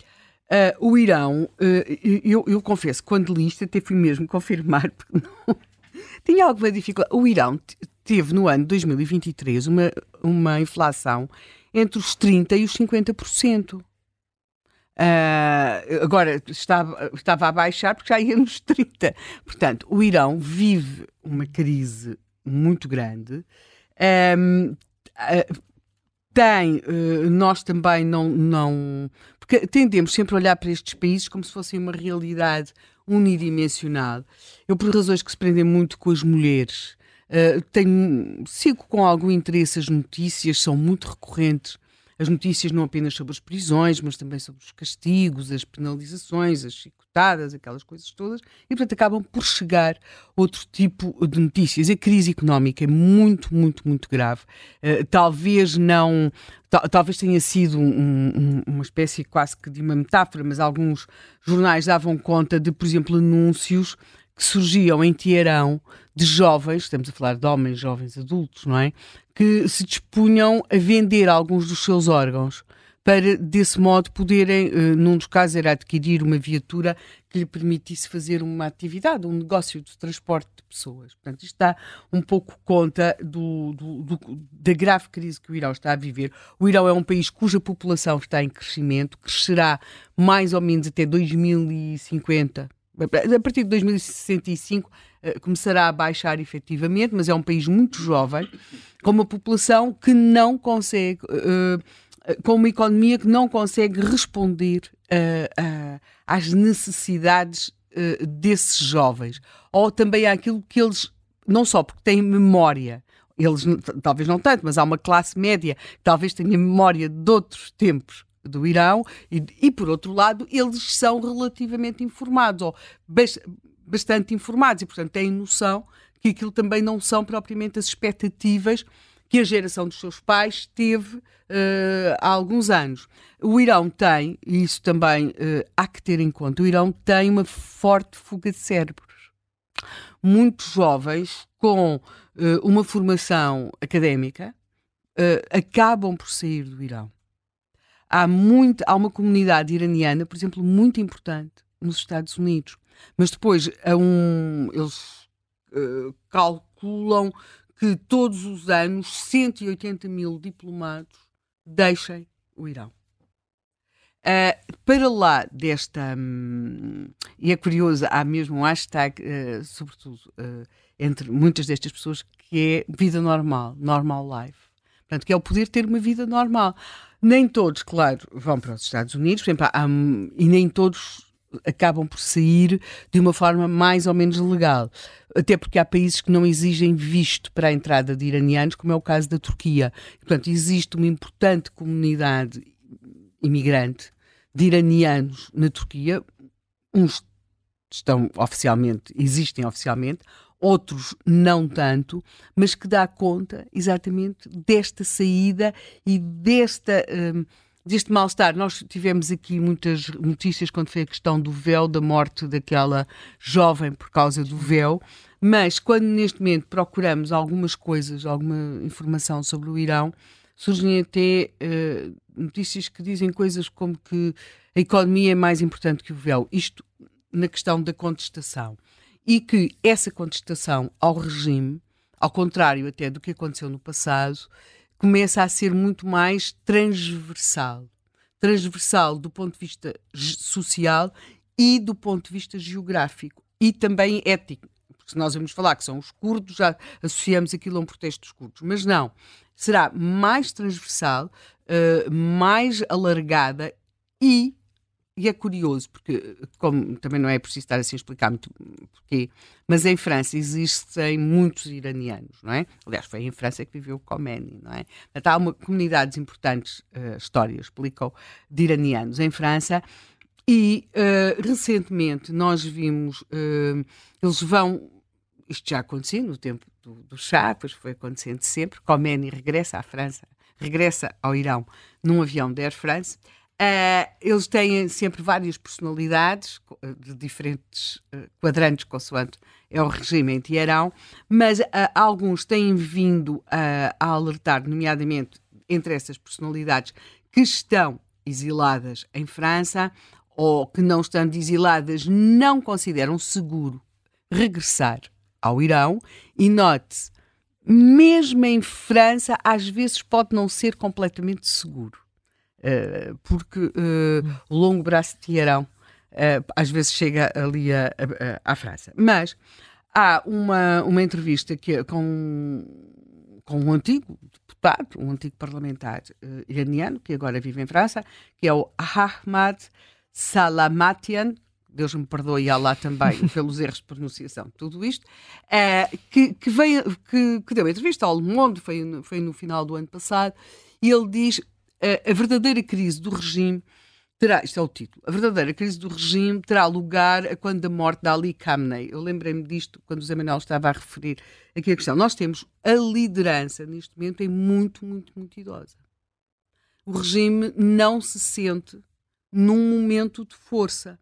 Uh, o Irão, uh, eu, eu, confesso, quando li isto, até fui mesmo confirmar, porque não, tinha alguma dificuldade. O Irão teve no ano de 2023 uma, uma inflação entre os 30% e os 50%. Uh, ah, agora estava, estava a baixar porque já ia nos 30%. Portanto, o Irão vive uma crise muito grande. Um, tem, nós também não, não porque tendemos sempre a olhar para estes países como se fossem uma realidade unidimensional. Eu, por razões que se prendem muito com as mulheres, uh, tenho, sigo com algum interesse as notícias, são muito recorrentes as notícias não apenas sobre as prisões, mas também sobre os castigos, as penalizações, as chicotadas, aquelas coisas todas, e portanto acabam por chegar outro tipo de notícias. A crise económica é muito, muito, muito grave. Uh, talvez não. Talvez tenha sido um, um, uma espécie quase que de uma metáfora, mas alguns jornais davam conta de, por exemplo, anúncios que surgiam em Teherão de jovens, estamos a falar de homens, jovens adultos, não é? Que se dispunham a vender alguns dos seus órgãos para, desse modo, poderem, uh, num dos casos, era adquirir uma viatura que lhe permitisse fazer uma atividade, um negócio de transporte de pessoas. Portanto, isto dá um pouco conta do, do, do, da grave crise que o Irão está a viver. O Irão é um país cuja população está em crescimento, crescerá mais ou menos até 2050. A partir de 2065 uh, começará a baixar efetivamente, mas é um país muito jovem, com uma população que não consegue. Uh, com uma economia que não consegue responder uh, uh, às necessidades uh, desses jovens, ou também àquilo que eles, não só porque têm memória, eles talvez não tanto, mas há uma classe média que talvez tenha memória de outros tempos do Irão, e, e por outro lado, eles são relativamente informados, ou bastante informados, e portanto têm noção que aquilo também não são propriamente as expectativas que a geração dos seus pais teve uh, há alguns anos. O Irão tem, e isso também uh, há que ter em conta, o Irão tem uma forte fuga de cérebros. Muitos jovens com uh, uma formação académica acabam por sair do Irão. Há, muito, há uma comunidade iraniana, por exemplo, muito importante nos Estados Unidos, mas depois um, eles calculam que todos os anos 180 mil diplomados deixem o Irão. Uh, para lá desta. Hum, e é curioso, há mesmo um hashtag, uh, sobretudo uh, entre muitas destas pessoas, que é vida normal, normal life. Portanto, que é o poder ter uma vida normal. Nem todos, claro, vão para os Estados Unidos, por exemplo, há, e nem todos acabam por sair de uma forma mais ou menos legal. Até porque há países que não exigem visto para a entrada de iranianos, como é o caso da Turquia. Portanto, existe uma importante comunidade imigrante de iranianos na Turquia. Uns estão oficialmente, existem oficialmente, outros não tanto, mas que dá conta exatamente desta saída e desta. Hum, deste mal-estar. Nós tivemos aqui muitas notícias quando foi a questão do véu, da morte daquela jovem por causa do véu, mas quando neste momento procuramos algumas coisas, alguma informação sobre o Irão, surgem até uh, notícias que dizem coisas como que a economia é mais importante que o véu. Isto na questão da contestação. E que essa contestação ao regime, ao contrário até do que aconteceu no passado, começa a ser muito mais transversal. Transversal do ponto de vista social e do ponto de vista geográfico e também ético. Porque se nós vamos falar que são os curdos, já associamos aquilo a um protesto dos curdos. Mas não. Será mais transversal, uh, mais alargada e e é curioso, porque, como também não é preciso estar assim a explicar muito porquê, mas em França existem muitos iranianos, não é? Aliás, foi em França que viveu Khomeini, não é? Portanto, há uma, comunidades importantes, uh, histórias explicam, de iranianos em França. E uh, recentemente nós vimos, uh, eles vão, isto já acontecia no tempo do, do Chá, pois foi acontecendo sempre, Khomeini regressa à França, regressa ao Irão num avião da Air France Uh, eles têm sempre várias personalidades eh, de diferentes uh, quadrantes, consoante é o regime em Teherão, mas uh, alguns têm vindo a alertar, nomeadamente entre essas personalidades que estão exiladas em França ou que não estando exiladas não consideram seguro regressar ao Irão. E note mesmo em França às vezes pode não ser completamente seguro. eh, porque uh, o longo braço de Tiarão uh, às vezes chega ali a, a, à França. Mas há uma, uma entrevista que, com, com um antigo deputado, um antigo parlamentar iraniano, que agora vive em França, que é o Ahmad Salamatian, Deus me perdoe e Allah também pelos erros de pronunciação, tudo isto, que, que, veio, que, que deu entrevista ao Le Monde, foi, foi no final do ano passado, e ele diz a, verdadeira crise do regime terá, isto é o título, a verdadeira crise do regime terá lugar a quando a morte da Ali Khamenei. Eu lembrei-me disto quando o Zé Manuel estava a referir aqui a questão. Nós temos a liderança, neste momento, é muito, muito, muito idosa. O regime não se sente num momento de força.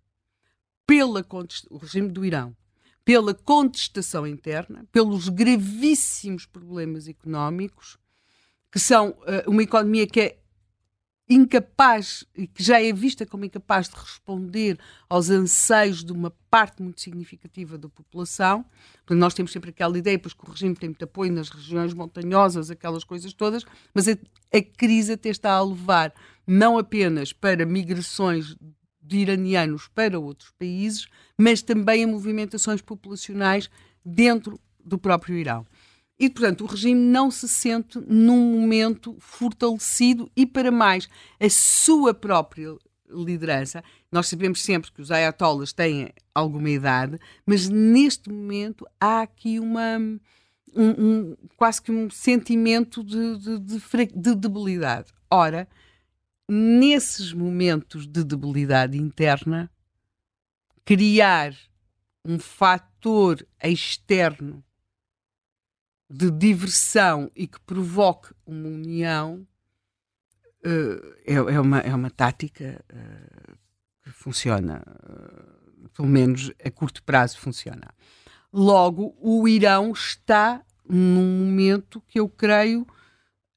Pela o regime do Irão, pela contestação interna, pelos gravíssimos problemas económicos, que são uh, uma economia que é incapaz, e que já é vista como incapaz de responder aos anseios de uma parte muito significativa da população. Porque nós temos sempre aquela ideia, pois que o regime tem muito apoio nas regiões montanhosas, aquelas coisas todas, mas a, a crise até está a levar não apenas para migrações de iranianos para outros países, mas também a movimentações populacionais dentro do próprio Irão. E, portanto, o regime não se sente num momento fortalecido e, para mais, a sua própria liderança. Nós sabemos sempre que os ayatollahs têm alguma idade, mas neste momento há aqui uma. Um, um, quase que um sentimento de, de, de, de debilidade. Ora, nesses momentos de debilidade interna, criar um fator externo de diversão e que provoque uma união uh, é, é, uma, é uma tática uh, que funciona, uh, pelo menos a curto prazo funciona. Logo, o Irão está num momento que eu creio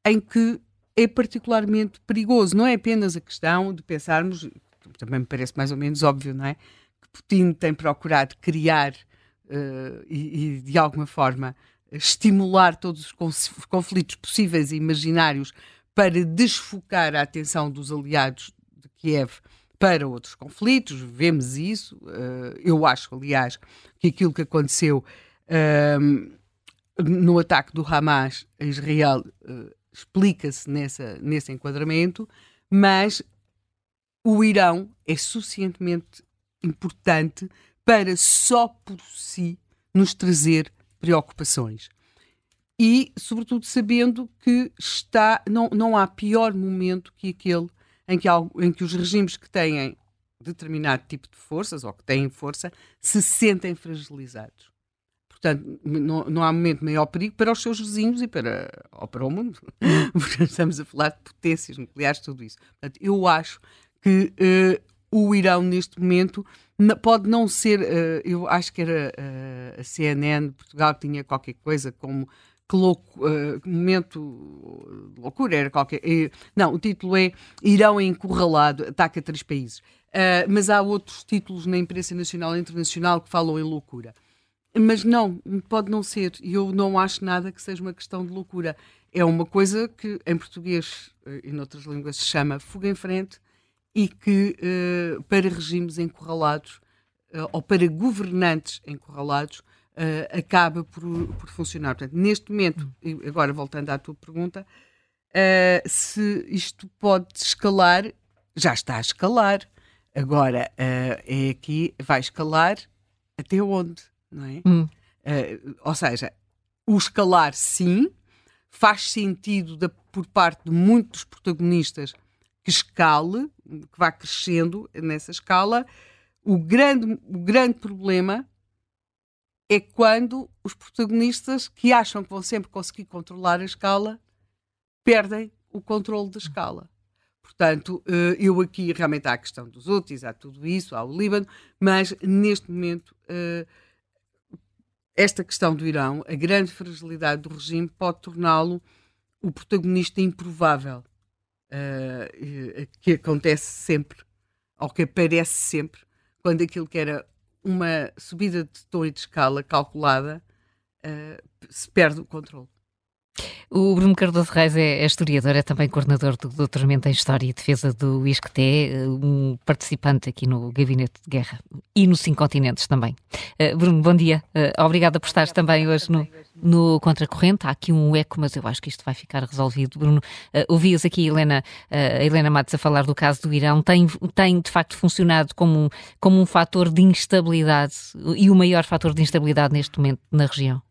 em que é particularmente perigoso. Não é apenas a questão de pensarmos, também me parece mais ou menos óbvio, não é? Que Putin tem procurado criar e, e, de alguma forma estimular todos os conflitos possíveis e imaginários para desfocar a atenção dos aliados de Kiev para outros conflitos, vemos isso. Eh, eu acho, aliás, que aquilo que aconteceu ehm, no ataque do Hamas a Israel eh, explica-se nesse enquadramento, mas o Irão é suficientemente importante para só por si nos trazer preocupações. E, sobretudo, sabendo que está, não, não há pior momento que aquele em que, em que os regimes que têm determinado tipo de forças, ou que têm força, se sentem fragilizados. Portanto, não, não há momento maior perigo para os seus vizinhos e para, ou para o mundo. Estamos a falar de potências nucleares, tudo isso. Portanto, eu acho que uh, o Irão, neste momento, pode não ser, uh, eu acho que era uh, a CNN Portugal que tinha qualquer coisa como que louco, uh, momento loucura, era qualquer. não, o título é Irão encurralado, ataca três países. mas há outros títulos na imprensa nacional e internacional que falam em loucura. Mas não, pode não ser. E eu não acho nada que seja uma questão de loucura. É uma coisa que em português e noutras línguas se chama fuga em frente e que uh, para regimes encurralados uh, ou para governantes encurralados uh, acaba por, por, funcionar. Portanto, neste momento, agora voltando à tua pergunta, se isto pode escalar, já está a escalar. Agora é aqui, vai escalar até onde, não é? Hum. ou seja, o escalar sim, faz sentido da, por parte de muitos protagonistas que escale, que vá crescendo nessa escala. O grande, o grande problema é quando os protagonistas que acham que vão sempre conseguir controlar a escala perdem o controle da escala. Portanto, eh, eu aqui realmente há a questão dos úteis, há tudo isso, há o Líbano, mas neste momento eh, esta questão do Irão, a grande fragilidade do regime pode torná-lo o protagonista improvável uh, que acontece sempre, ou que aparece sempre, quando aquilo que era uma subida de tom e de escala calculada uh, se perde o controle. O Bruno Cardoso Reis é, é, historiador, é também coordenador do doutoramento em História e Defesa do ISCTE, um participante aqui no Gabinete de Guerra e nos cinco continentes também. Uh, Bruno, bom dia. Uh, obrigada por estares também hoje no, no Contracorrente. Há aqui um eco, mas eu acho que isto vai ficar resolvido. Bruno, uh, ouvias aqui a Helena, uh, Helena Matos a falar do caso do Irão. Tem, tem de facto funcionado como, como um fator de instabilidade e o maior fator de instabilidade neste momento na região?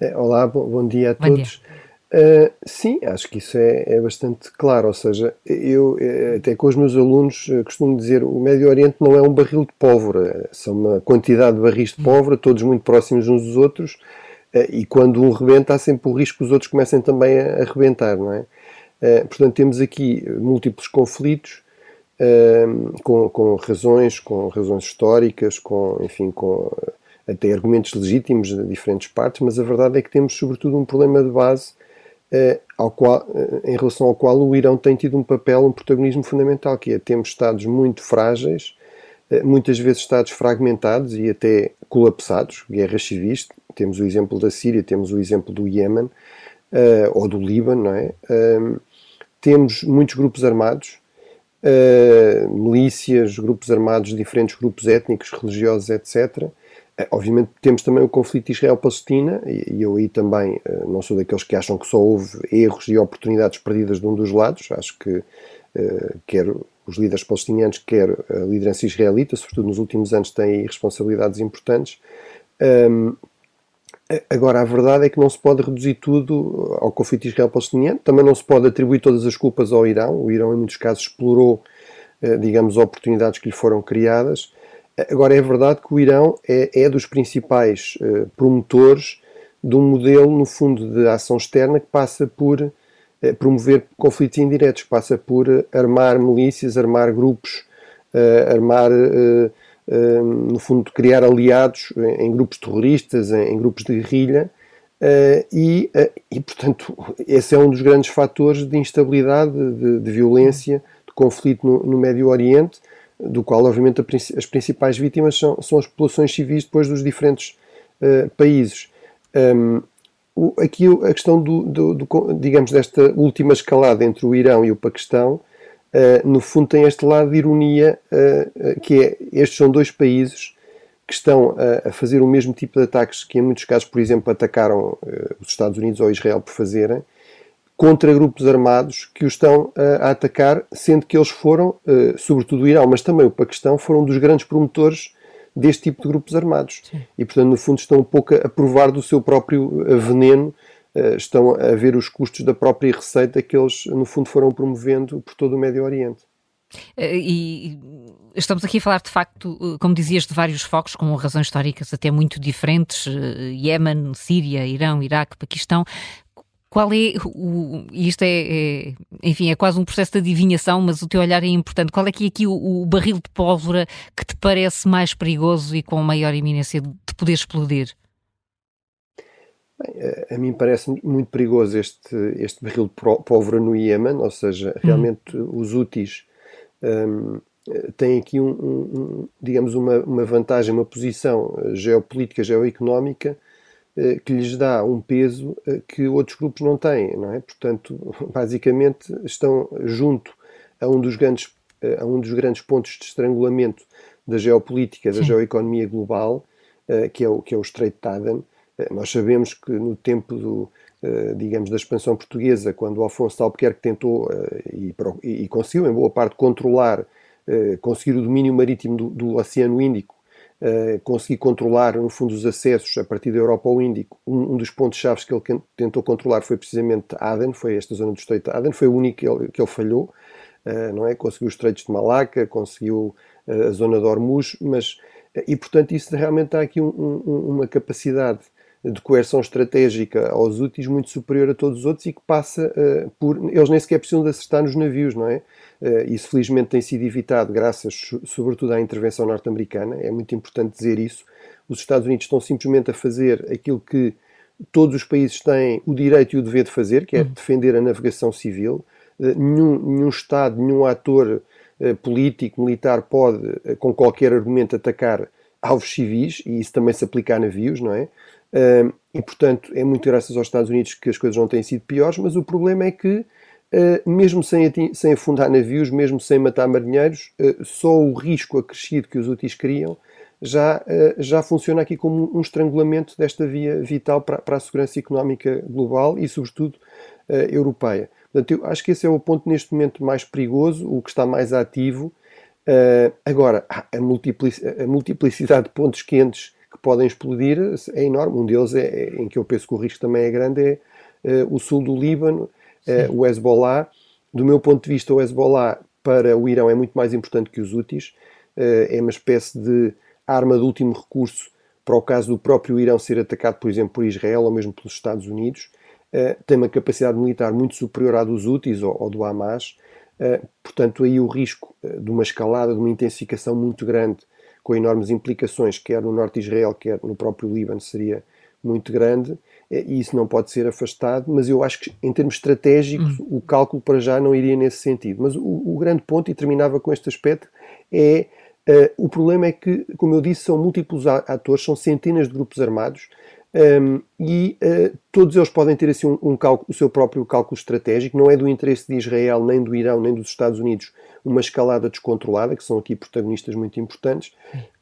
É, olá, bom, dia a bom todos. Dia. Uh, sim, acho que isso é, é, bastante claro. Ou seja, eu eh, até com os meus alunos eh, costumo dizer o Médio Oriente não é um barril de pólvora, são uma quantidade de barris de pólvora, todos muito próximos uns dos outros, uh, e quando um rebenta, há sempre o risco que os outros comecem também a, a rebentar, não é? Uh, portanto, temos aqui múltiplos conflitos. Com, com, razões, com razões históricas, com, enfim, com até argumentos legítimos de diferentes partes, mas a verdade é que temos, sobretudo, um problema de base eh, ao qual, eh, em relação ao qual o Irão tem tido um papel, um protagonismo fundamental, que é temos Estados muito frágeis, eh, muitas vezes Estados fragmentados e até colapsados, guerras civis. Temos o exemplo da Síria, temos o exemplo do Iémen ou do Líbano, não é? Ehm, temos muitos grupos armados, milícias, grupos armados, diferentes grupos étnicos, religiosos, etc obviamente temos também o conflito Israel-Palestina e eu aí também eh, não sou daqueles que acham que só houve erros e oportunidades perdidas de um dos lados. Acho que eh, quer os líderes palestinianos, quer a liderança israelita, sobretudo nos últimos anos, têm responsabilidades importantes. agora, a verdade é que não se pode reduzir tudo ao conflito israel-palestiniano. Também não se pode atribuir todas as culpas ao Irão. O Irão, em muitos casos, explorou, eh, digamos, oportunidades que lhe foram criadas. Agora, é verdade que o Irão é, é dos principais uh, promotores de um modelo, no fundo, de ação externa que passa por uh, promover conflitos indiretos, que passa por uh, armar milícias, armar grupos, armar, no fundo, criar aliados em, em grupos terroristas, em, em, grupos de guerrilha. E, e, portanto, esse é um dos grandes fatores de instabilidade, de, de violência, de conflito no, no Médio Oriente do qual, obviamente, as principais vítimas são, são as populações civis depois dos diferentes uh, países. Um, o, aqui a questão do, do, do, digamos, desta última escalada entre o Irão e o Paquistão, uh, no fundo tem este lado de ironia, uh, que é, estes são dois países que estão a, fazer o mesmo tipo de ataques que em muitos casos, por exemplo, atacaram os Estados Unidos ou Israel por fazerem, contra grupos armados que o estão uh, a atacar, sendo que eles foram, uh, sobretudo o Irão, mas também o Paquistão, foram dos grandes promotores deste tipo de grupos armados. Sim. E, portanto, no fundo, estão um pouco a provar do seu próprio eh, veneno, estão a ver os custos da própria receita que eles, no fundo, foram promovendo por todo o Médio Oriente. E estamos aqui a falar, de facto, como dizias, de vários focos com razões históricas até muito diferentes: Iémen, Síria, Irão, Iraque, Paquistão. Qual é o. Isto é, é, Enfim, é quase um processo de adivinhação, mas o teu olhar é importante. Qual é que é aqui o, o barril de pólvora que te parece mais perigoso e com maior iminência de poder explodir? Bem, a, a mim parece muito perigoso este, este barril de pólvora no Iémen, ou seja, hum. realmente hum. os úteis um, têm aqui, um, um, digamos, uma, uma vantagem, uma posição geopolítica, geoeconómica eh, que lhes dá um peso eh, que outros grupos não têm, não é? Portanto, basicamente estão junto a um dos grandes, eh, a um dos grandes pontos de estrangulamento da geopolítica, da Sim. geoeconomia global, que é o, que é o Estreito de Aden. Nós sabemos que no tempo do, digamos, da expansão portuguesa, quando o Afonso de Albuquerque tentou e, e, conseguiu, em boa parte, controlar, conseguir o domínio marítimo do, do Oceano Índico, uh, conseguir controlar, no fundo, os acessos a partir da Europa ao Índico. Um, um dos pontos-chave que ele tentou controlar foi precisamente Aden, foi esta zona do Estreito de Aden, foi o único que ele, que ele falhou, uh, não é? Conseguiu os Estreitos de Malaca, conseguiu uh, a zona de Hormuz, mas, e portanto isso realmente dá aqui um, um, uma capacidade de coerção estratégica aos úteis muito superior a todos os outros e que passa uh, por. Eles nem sequer precisam de acertar nos navios, não é? Uh, isso felizmente tem sido evitado graças, sobretudo, à intervenção norte-americana. É muito importante dizer isso. Os Estados Unidos estão simplesmente a fazer aquilo que todos os países têm o direito e o dever de fazer, que é uhum. defender a navegação civil. Uh, nenhum, nenhum Estado, nenhum ator político, militar pode, com qualquer argumento, atacar alvos civis, e isso também se aplica a navios, não é? Uh, e, portanto, é muito graças aos Estados Unidos que as coisas não têm sido piores, mas o problema é que, uh, mesmo sem, sem afundar navios, mesmo sem matar marinheiros, uh, só o risco acrescido que os úteis criam já, já funciona aqui como um estrangulamento desta via vital para, para a segurança económica global e, sobretudo, europeia. Portanto, eu acho que esse é o ponto neste momento mais perigoso, o que está mais ativo. agora, a, a multiplicidade de pontos quentes que podem explodir é enorme. Um deles, é, é, em que eu penso que o risco também é grande, é, é o sul do Líbano, é, o Hezbollah. Do meu ponto de vista, o Hezbollah para o Irão é muito mais importante que os úteis. É, é uma espécie de arma de último recurso para o caso do próprio Irão ser atacado, por exemplo, por Israel ou mesmo pelos Estados Unidos. tem uma capacidade militar muito superior à dos úteis ou do Hamas. portanto, aí o risco de uma escalada, de uma intensificação muito grande com enormes implicações, quer no norte de Israel, quer no próprio Líbano, seria muito grande e isso não pode ser afastado, mas eu acho que em termos estratégicos uhum. o cálculo para já não iria nesse sentido. Mas o, o grande ponto, e terminava com este aspecto, é uh, o problema é que, como eu disse, são múltiplos atores, são centenas de grupos armados um, e uh, todos eles podem ter assim um, um cálculo, o seu próprio cálculo estratégico, não é do interesse de Israel, nem do Irão, nem dos Estados Unidos uma escalada descontrolada, que são aqui protagonistas muito importantes,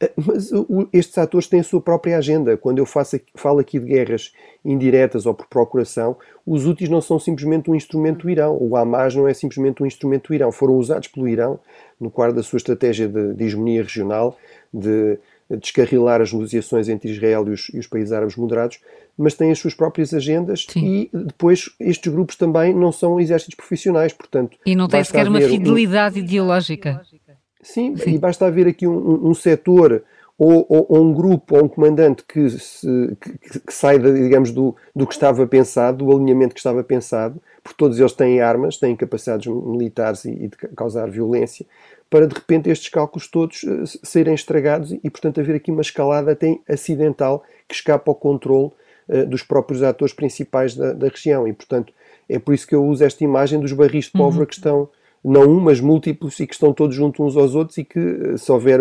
uh, mas uh, estes atores têm a sua própria agenda. Quando eu faço, falo aqui de guerras indiretas ou por procuração, os úteis não são simplesmente um instrumento do Irão, o Hamas não é simplesmente um instrumento do Irão, foram usados pelo Irão no quadro da sua estratégia de, de hegemonia regional, de descarrilar as negociações entre Israel e os, e os, países árabes moderados, mas têm as suas próprias agendas Sim. e depois estes grupos também não são exércitos profissionais, portanto... E não tem sequer uma fidelidade um... ideológica. Sim, Sim, e basta haver aqui um, um, setor ou, ou, ou, um grupo ou um comandante que, se, que, que sai, digamos, do, do que estava pensado, do alinhamento que estava pensado, porque todos eles têm armas, têm capacidades militares e, e de causar violência, para de repente estes cálculos todos uh, serem estragados e, portanto, haver aqui uma escalada até acidental que escapa ao controle uh, dos próprios atores principais da, da, região. E, portanto, é por isso que eu uso esta imagem dos barris de pólvora uhum. que estão, não um, mas múltiplos e que estão todos juntos uns aos outros e que uh, se, houver,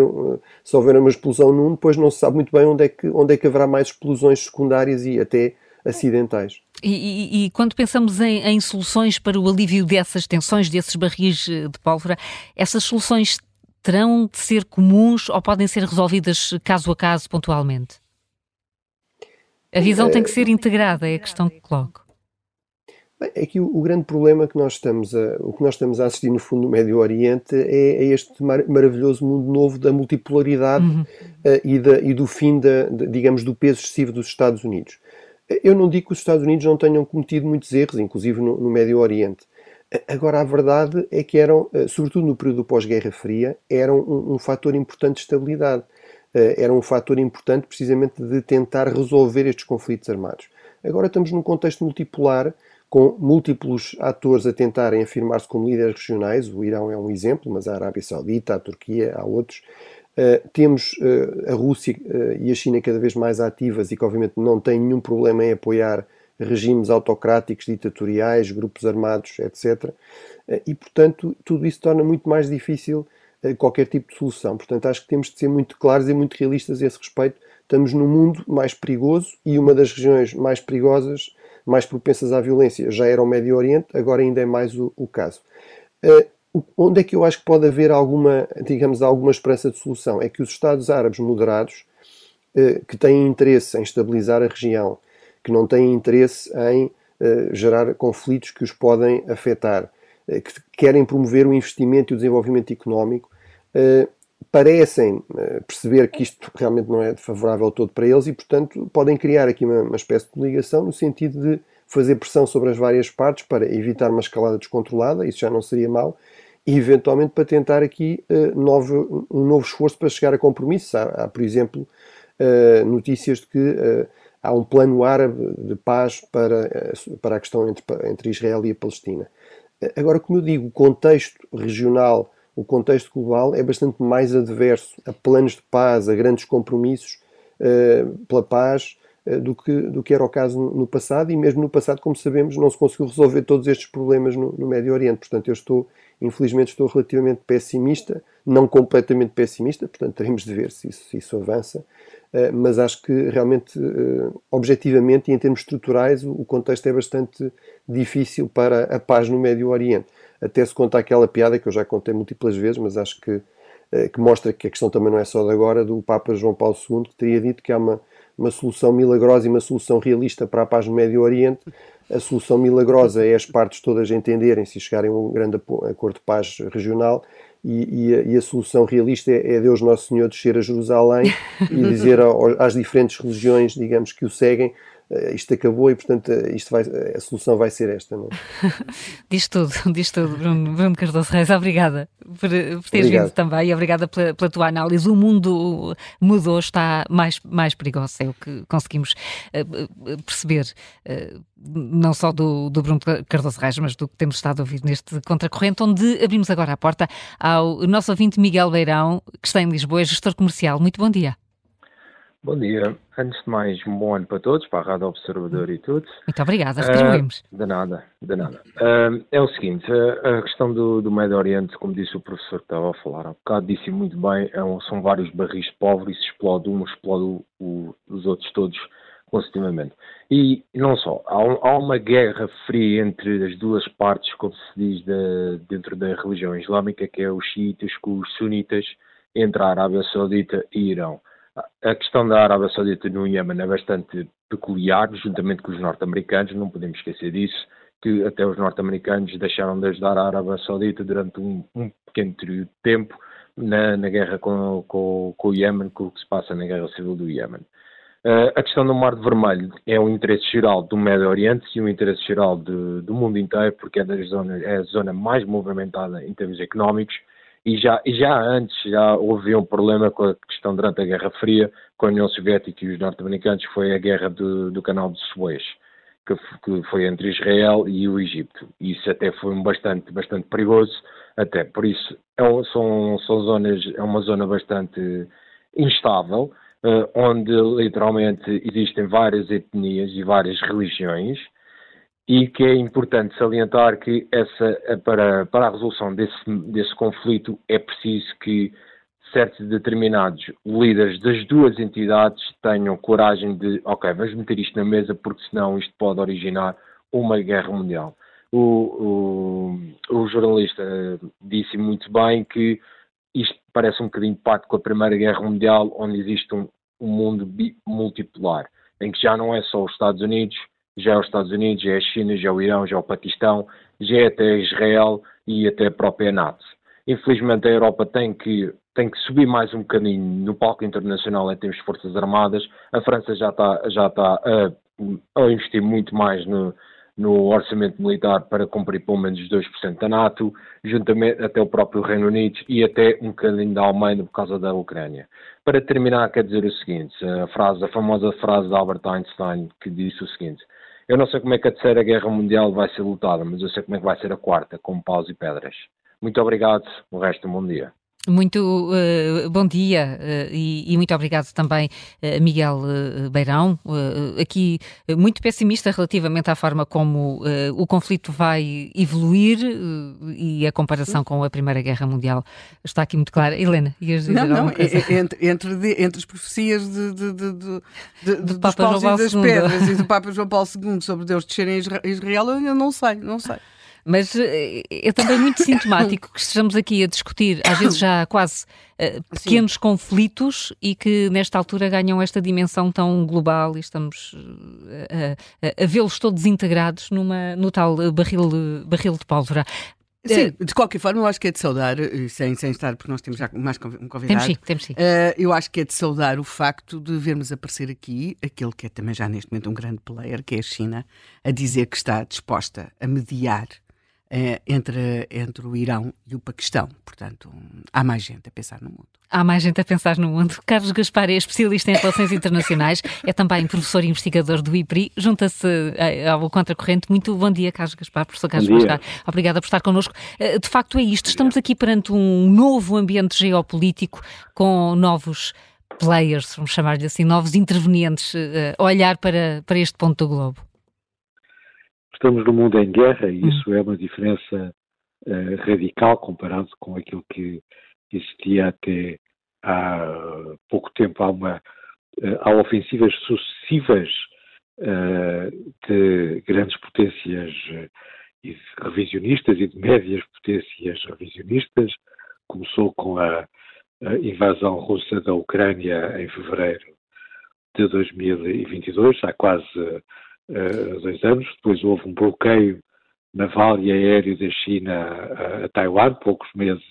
se houver uma explosão num, depois não se sabe muito bem onde é que, onde é que haverá mais explosões secundárias e até acidentais. E, e, e, quando pensamos em, em, soluções para o alívio dessas tensões, desses barris eh, de pólvora, essas soluções terão de ser comuns ou podem ser resolvidas caso a caso, pontualmente? A visão é, tem que ser integrada, é a questão que coloco. Bem, é que o, o, grande problema que nós estamos a, o que nós estamos a assistir no fundo no Médio Oriente é, é este mar, maravilhoso mundo novo da multipolaridade uhum. uh, e, da, e, do fim da, de, digamos, do peso excessivo dos Estados Unidos. Eu não digo que os Estados Unidos não tenham cometido muitos erros, inclusive no, no Médio Oriente. Agora, a verdade é que eram, eh, sobretudo no período pós-Guerra Fria, eram um, um fator importante de estabilidade. Eh, era um fator importante precisamente de tentar resolver estes conflitos armados. Agora estamos num contexto multipolar, com múltiplos atores a tentarem afirmar-se como líderes regionais. O Irão é um exemplo, mas a Arábia Saudita, a Turquia, há outros. Uh, temos uh, a Rússia uh, e a China cada vez mais ativas e que, obviamente, não têm nenhum problema em apoiar regimes autocráticos, ditatoriais, grupos armados, etc. e, portanto, tudo isso torna muito mais difícil qualquer tipo de solução. Portanto, acho que temos de ser muito claros e muito realistas a esse respeito. Estamos num mundo mais perigoso e uma das regiões mais perigosas, mais propensas à violência, já era o Médio Oriente, agora ainda é mais o, o caso onde é que eu acho que pode haver alguma, digamos, alguma esperança de solução? É que os Estados Árabes moderados, eh, que têm interesse em estabilizar a região, que não têm interesse em eh, gerar conflitos que os podem afetar, eh, que querem promover o investimento e o desenvolvimento económico, parecem perceber que isto realmente não é favorável todo para eles e, portanto, podem criar aqui uma, uma espécie de ligação no sentido de fazer pressão sobre as várias partes para evitar uma escalada descontrolada, isso já não seria mau, e eventualmente para tentar aqui uh, novo, um novo esforço para chegar a compromissos. Há, há por exemplo, uh, notícias de que uh, há um plano árabe de paz para, para a questão entre, entre Israel e a Palestina. Agora, como eu digo, o contexto regional, o contexto global é bastante mais adverso a planos de paz, a grandes compromissos pela paz, do que, do que era o caso no passado, e mesmo no passado, como sabemos, não se conseguiu resolver todos estes problemas no, no Médio Oriente. Portanto, eu estou Infelizmente estou relativamente pessimista, não completamente pessimista, portanto teremos de ver se isso, se isso avança, uh, mas acho que realmente, uh, objetivamente e em termos estruturais, o, contexto é bastante difícil para a paz no Médio Oriente. Até se conta aquela piada que eu já contei múltiplas vezes, mas acho que, uh, que mostra que a questão também não é só de agora, do Papa João Paulo II, que teria dito que há uma, uma solução milagrosa e uma solução realista para a paz no Médio Oriente, a solução milagrosa é as partes todas entenderem-se e chegarem a um grande acordo de paz regional. E, e, a, e a, solução realista é, é, Deus Nosso Senhor descer a Jerusalém e dizer ao, às diferentes religiões, digamos, que o seguem, isto acabou e, portanto, uh, isto vai, a solução vai ser esta. Não? É? diz tudo, diz tudo, Bruno, Bruno Cardoso Reis. Obrigada por, por teres Obrigado. vindo também e obrigada pela, pela, tua análise. O mundo mudou, está mais, mais perigoso, é o que conseguimos perceber, não só do, do Bruno Cardoso Reis, mas do que temos estado a ouvir neste contracorrente, onde abrimos agora a porta ao nosso ouvinte Miguel Beirão, que está em Lisboa, é gestor comercial. Muito bom dia. Bom dia. Antes de mais, um bom ano para todos, para a Rádio Observador e tudo. Muito obrigada, retribuímos. Uh, de nada, de nada. Uh, é o seguinte, a, a questão do, do, Médio Oriente, como disse o professor que estava a falar há bocado, disse muito bem, é um, são vários barris de pobre e se explode um, explode o, o, os outros todos consecutivamente. E não só, há, um, há, uma guerra fria entre as duas partes, como se diz de, dentro da religião islâmica, que é os xiitas com os sunitas, entre a Arábia Saudita e Irão. A questão da Arábia Saudita no Iêmen é bastante peculiar, juntamente com os norte-americanos, não podemos esquecer disso, que até os norte-americanos deixaram de ajudar a Arábia Saudita durante um, um pequeno período de tempo na, na guerra com, com, com, o Iêmen, com o que se passa na guerra civil do Iêmen. Uh, a questão do Mar Vermelho é um interesse geral do Médio Oriente e um interesse geral de, do mundo inteiro, porque é, é a zona mais movimentada em termos económicos e já, e já antes já houve um problema com a questão durante a Guerra Fria com a União Soviética e os norte-americanos, foi a guerra do, do canal de Suez, que, que, foi entre Israel e o Egito. Isso até foi bastante, bastante perigoso, até por isso é, são, são zonas, é uma zona bastante instável, uh, onde literalmente existem várias etnias e várias religiões, e que é importante salientar que essa, para, para a resolução desse, desse conflito é preciso que certos determinados líderes das duas entidades tenham coragem de, ok, vamos meter isto na mesa porque senão isto pode originar uma guerra mundial. O, o, o jornalista disse muito bem que isto parece um bocadinho parte com a Primeira Guerra Mundial, onde existe um, um mundo multipolar, em que já não é só os Estados Unidos, já é os Estados Unidos, já é a China, já é o Irão, já é o Paquistão, já é até Israel e até a própria NATO. Infelizmente a Europa tem que, tem que subir mais um bocadinho no palco internacional em termos de forças armadas. A França já está, já está a, a investir muito mais no, no orçamento militar para cumprir pelo menos 2% da NATO, juntamente até o próprio Reino Unido e até um bocadinho da Alemanha por causa da Ucrânia. Para terminar, quer dizer o seguinte, a, frase, a famosa frase de Albert Einstein que disse o seguinte, eu não sei como é que a terceira guerra mundial vai ser lutada, mas eu sei como é que vai ser a quarta, com paus e pedras. Muito obrigado, o resto um bom dia. Muito uh, bom dia uh, e, e, muito obrigado também uh, Miguel Beirão, aqui muito pessimista relativamente à forma como o conflito vai evoluir e a comparação com a Primeira Guerra Mundial está aqui muito clara. Helena, ias dizer não, não, entre, entre, entre, as profecias de, de, de, de, de dos paus e das pedras e do Papa João Paulo II sobre Deus descer em Israel, eu não sei, não sei. Mas eh, é também muito sintomático que estejamos aqui a discutir, às vezes já quase uh, pequenos Sim. conflitos e que nesta altura ganham esta dimensão tão global e estamos uh, a, a vê-los todos integrados numa, no tal barril, barril de pólvora. Sim, de qualquer forma, eu acho que é de saudar, sem, sem estar, porque nós temos já mais um convidado. Temos sim, temos sim. Uh, eu acho que é de saudar o facto de vermos aparecer aqui aquele que é também já neste momento um grande player, que é a China, a dizer que está disposta a mediar entre, entre o Irão e o Paquistão. Portanto, há mais gente a pensar no mundo. Há mais gente a pensar no mundo. Carlos Gaspar é especialista em relações internacionais, é também professor e investigador do IPRI, junta-se eh, ao Contracorrente. Muito bom dia, Carlos Gaspar, professor Carlos Gaspar. Obrigada por estar connosco. Eh, de facto, é isto. Estamos aqui perante um novo ambiente geopolítico com novos players, vamos chamar-lhe assim, novos intervenientes a olhar para, para este ponto do globo. Estamos num mundo em guerra e hum. isso é uma diferença uh, radical comparado com aquilo que existia até há pouco tempo. Há, uma, uh, há ofensivas sucessivas uh, de grandes potências revisionistas e de médias potências revisionistas. Começou com a, a invasão russa da Ucrânia em fevereiro de 2022, há quase uh, dois anos. Depois houve um bloqueio naval e aéreo da China a, Taiwan, poucos meses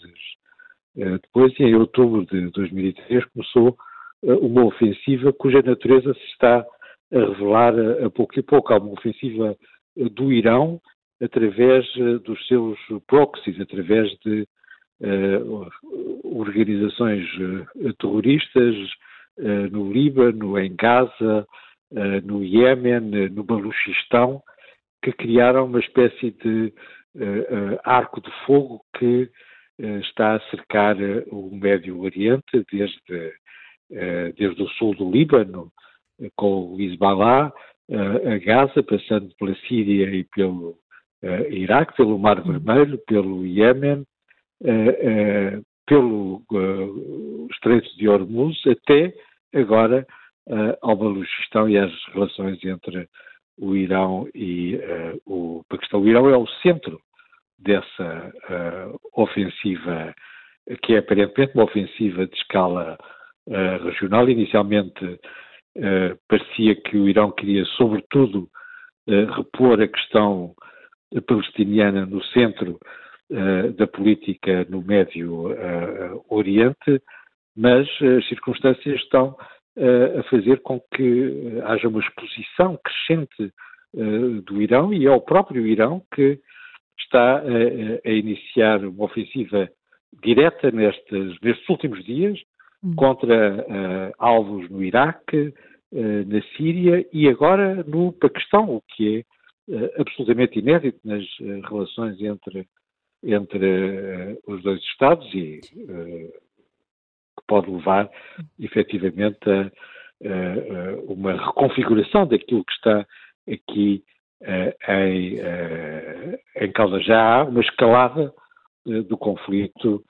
uh, depois, e em outubro de 2003 começou uh, uma ofensiva cuja natureza se está a revelar a pouco e pouco. Há uma ofensiva do Irão através dos seus proxies, através de organizações terroristas no Líbano, em Gaza, no Iémen, no Baluchistão, que criaram uma espécie de arco de fogo que está a cercar o Médio Oriente, desde, desde o sul do Líbano, com o Hezbollah, a Gaza, passando pela Síria e pelo Iraque, pelo Mar Vermelho, pelo Iémen, uh, pelo uh, Estreito de Hormuz até agora ao Baluchistão e às relações entre o Irão e o Paquistão. O Irão é o centro dessa ofensiva, que é aparentemente uma ofensiva de escala regional. Inicialmente parecia que o Irão queria, sobretudo, repor a questão palestiniana no centro uh, da política no Médio uh, Oriente, mas as circunstâncias estão uh, a fazer com que haja uma exposição crescente do Irão e é o próprio Irão que está a iniciar uma ofensiva direta nestes, nestes últimos dias hum. contra alvos no Iraque, na Síria e agora no Paquistão, o que é absolutamente inédito nas relações entre entre uh, os dois Estados e uh, pode levar efetivamente a uh, uma reconfiguração daquilo que está aqui em, em causa. Já há uma escalada do conflito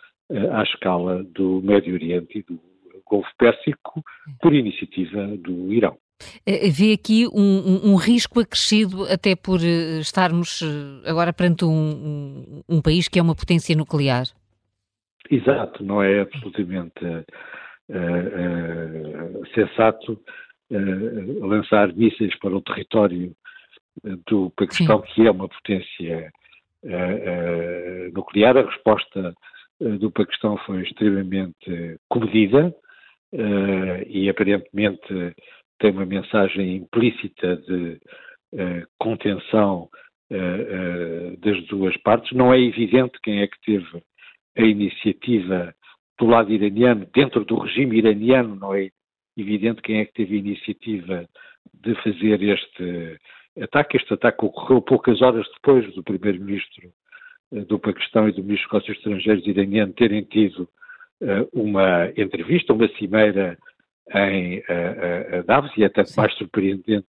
à escala do Médio Oriente e do Golfo Pérsico por iniciativa do Irão. Eh, vê aqui um, um, um, risco acrescido, até por eh, estarmos eh, agora perante um, um, país que é uma potência nuclear. Exato, não é absolutamente uh, uh, sensato uh, lançar mísseis para o território do Paquistão, Sim. que é uma potência nuclear. A resposta do Paquistão foi extremamente comedida e aparentemente tem uma mensagem implícita de contenção das duas partes. Não é evidente quem é que teve a iniciativa do lado iraniano, dentro do regime iraniano, não é evidente quem é que teve a iniciativa de fazer este ataque. Este ataque ocorreu poucas horas depois do primeiro-ministro do Paquistão e do ministro dos Negócios Estrangeiros iraniano terem tido uma entrevista, uma cimeira em uh, Davos e é tanto mais surpreendente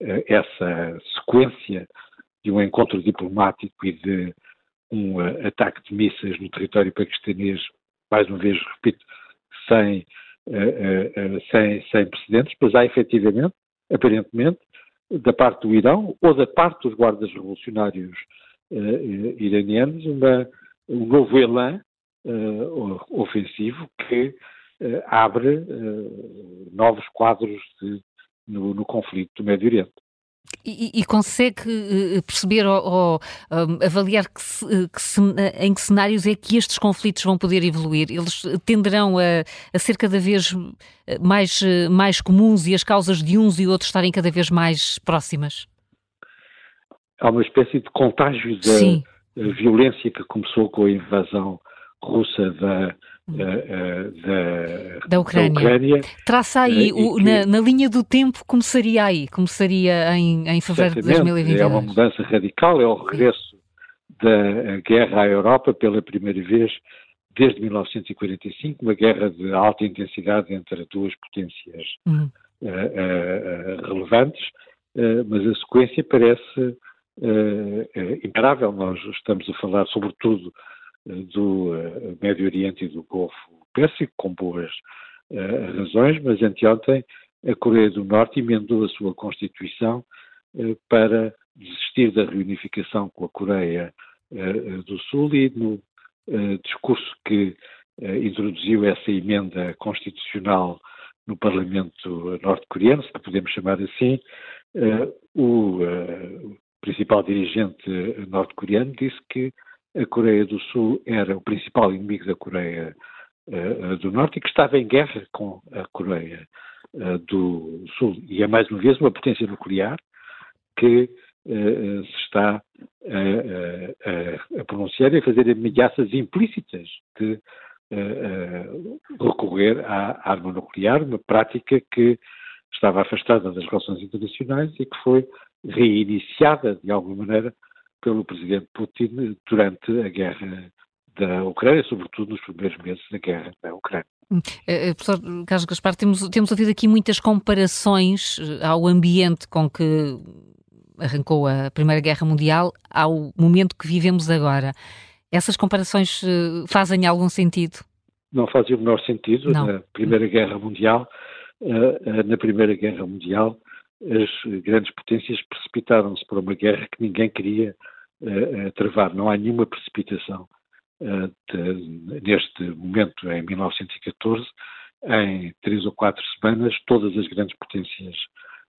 essa sequência de um encontro diplomático e de um ataque de mísseis no território paquistanês, mais uma vez repito, sem, sem, sem precedentes, pois há efetivamente, aparentemente, da parte do Irão ou da parte dos guardas revolucionários iranianos, uma, um novo elan ofensivo que uh, abre uh, novos quadros de, no, no, conflito do Médio Oriente. E, e consegue uh, perceber ou, ou avaliar que se, que em que cenários é que estes conflitos vão poder evoluir? Eles tenderão a, a ser cada vez mais, mais comuns e as causas de uns e outros estarem cada vez mais próximas? Há uma espécie de contágio da violência que começou com a invasão russa da. Da, da, Ucrânia. da Ucrânia. Traça aí, uh, o, que, na, na, linha do tempo, começaria aí, começaria em, em fevereiro de 2022. É uma mudança radical, é o regresso da guerra à Europa pela primeira vez desde 1945, uma guerra de alta intensidade entre duas potências uhum. uh, uh, relevantes, mas a sequência parece imparável. Nós estamos a falar, sobretudo, do eh, Médio Oriente e do Golfo Pérsico, com boas uh, razões, mas anteontem a Coreia do Norte emendou a sua Constituição uh, para desistir da reunificação com a Coreia uh, do Sul e no discurso que introduziu essa emenda constitucional no Parlamento norte-coreano, se podemos chamar assim, o principal dirigente norte-coreano disse que a Coreia do Sul era o principal inimigo da Coreia uh, do Norte e que estava em guerra com a Coreia do Sul. E é mais uma vez uma potência nuclear que se está a, a, a, pronunciar e a fazer ameaças implícitas de recorrer à arma nuclear, uma prática que estava afastada das relações internacionais e que foi reiniciada, de alguma maneira, pelo presidente Putin durante a guerra da Ucrânia, sobretudo nos primeiros meses da guerra da Ucrânia. Uh, professor Carlos Gaspar, temos, temos ouvido aqui muitas comparações ao ambiente com que arrancou a Primeira Guerra Mundial ao momento que vivemos agora. Essas comparações uh, fazem algum sentido? Não fazem o menor sentido. Não. Na Primeira Guerra Mundial, uh, na Primeira Guerra Mundial, as grandes potências precipitaram-se para uma guerra que ninguém queria travar. Não há nenhuma precipitação de, neste momento, em 1914, em três ou quatro semanas, todas as grandes potências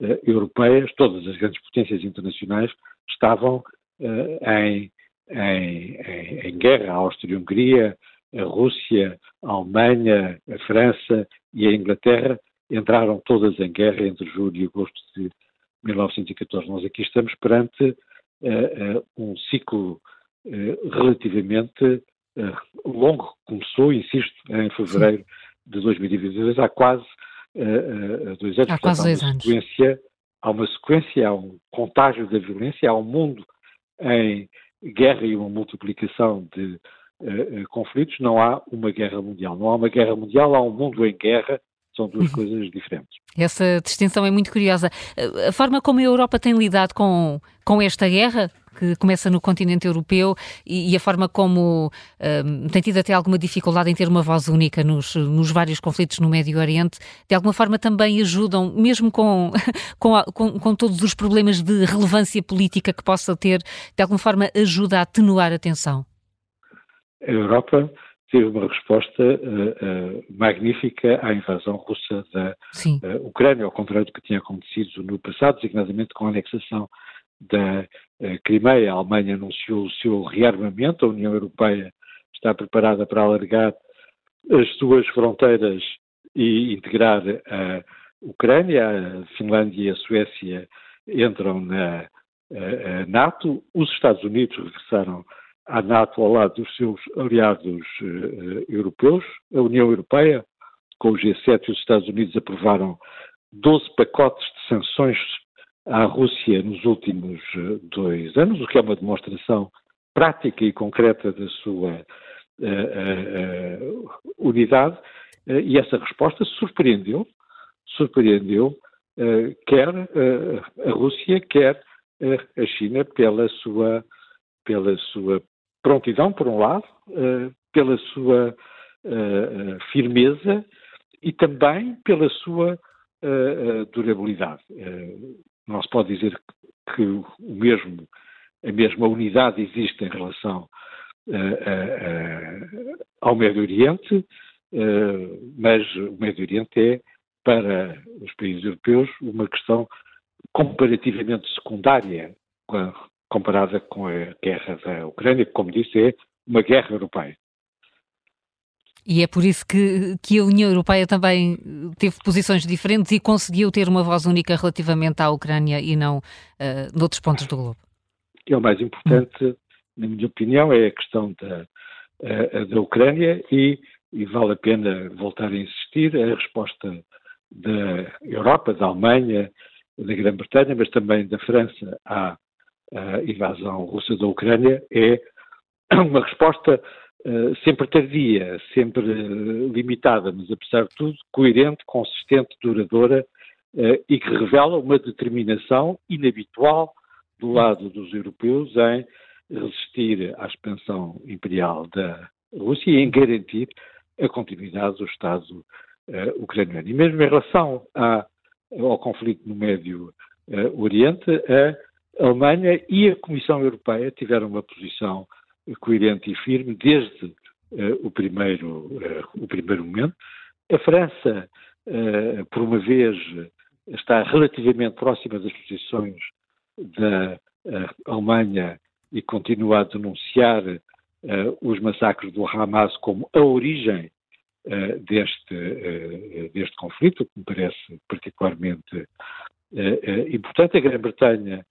uh, europeias, todas as grandes potências internacionais estavam uh, em, em, em, em, guerra. A Áustria-Hungria, a Rússia, a Alemanha, a França e a Inglaterra entraram todas em guerra entre julho e agosto de 1914. Nós aqui estamos perante um ciclo relativamente longo, começou, insisto, em fevereiro Sim. de 2022, há quase dois anos. Há quase dois anos. Sequência, há uma sequência, há um contágio da violência, há um mundo em guerra e uma multiplicação de uh, conflitos, não há uma guerra mundial. Não há uma guerra mundial, há um mundo em guerra, são duas coisas diferentes. Essa distinção é muito curiosa. A forma como a Europa tem lidado com, com esta guerra, que começa no continente europeu e, e a forma como um, tem tido até alguma dificuldade em ter uma voz única nos, nos, vários conflitos no Médio Oriente, de alguma forma também ajudam, mesmo com, com, com, com, todos os problemas de relevância política que possa ter, de alguma forma ajuda a atenuar a tensão? A Europa teve uma resposta uh, uh, magnífica à invasão russa da uh, Ucrânia, ao contrário do que tinha acontecido no passado, designadamente com a anexação da Crimeia. A Alemanha anunciou o seu rearmamento, a União Europeia está preparada para alargar as suas fronteiras e integrar a Ucrânia, a Finlândia e a Suécia entram na NATO, os Estados Unidos regressaram à NATO ao lado dos seus aliados uh, europeus. A União Europeia, com o G7 e os Estados Unidos, aprovaram 12 pacotes de sanções à Rússia nos últimos uh, dois anos, o que é uma demonstração prática e concreta da sua uh, unidade. e essa resposta surpreendeu, surpreendeu quer a Rússia, quer a China pela sua pela sua prontidão, por um lado, uh, pela sua uh, firmeza e também pela sua durabilidade. não se pode dizer que o mesmo, a mesma unidade existe em relação ao Médio Oriente, mas o Médio Oriente é, para os países europeus, uma questão comparativamente secundária comparada com a guerra da Ucrânia, que, como disse, é uma guerra europeia. E é por isso que, que a União Europeia também teve posições diferentes e conseguiu ter uma voz única relativamente à Ucrânia e não uh, noutros pontos do globo. É o mais importante, na minha opinião, é a questão da, a, da Ucrânia e, e vale a pena voltar a insistir, a resposta da Europa, da Alemanha, da Grã-Bretanha, mas também da França à a invasão russa da Ucrânia é uma resposta uh, sempre tardia, sempre uh, limitada, mas apesar de tudo coerente, consistente, duradoura uh, e que revela uma determinação inabitual do lado dos europeus em resistir à expansão imperial da Rússia e em garantir a continuidade do Estado ucraniano. E mesmo em relação à, ao conflito no Médio Oriente, a a Alemanha e a Comissão Europeia tiveram uma posição coerente e firme desde uh, o, primeiro, uh, o primeiro momento. A França, uh, por uma vez, está relativamente próxima das posições da Alemanha e continua a denunciar os massacres do Hamas como a origem deste, deste conflito, que me parece particularmente importante. A Grã-Bretanha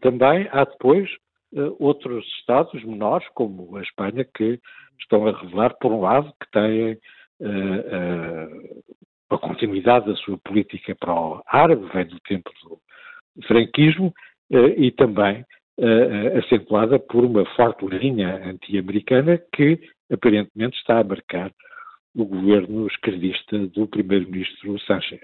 também. Há depois outros Estados menores, como a Espanha, que estão a revelar, por um lado, que têm a continuidade da sua política para o árabe, vem do tempo do franquismo, e também acentuada por uma forte linha anti-americana que aparentemente está a marcar o governo esquerdista do primeiro-ministro Sánchez.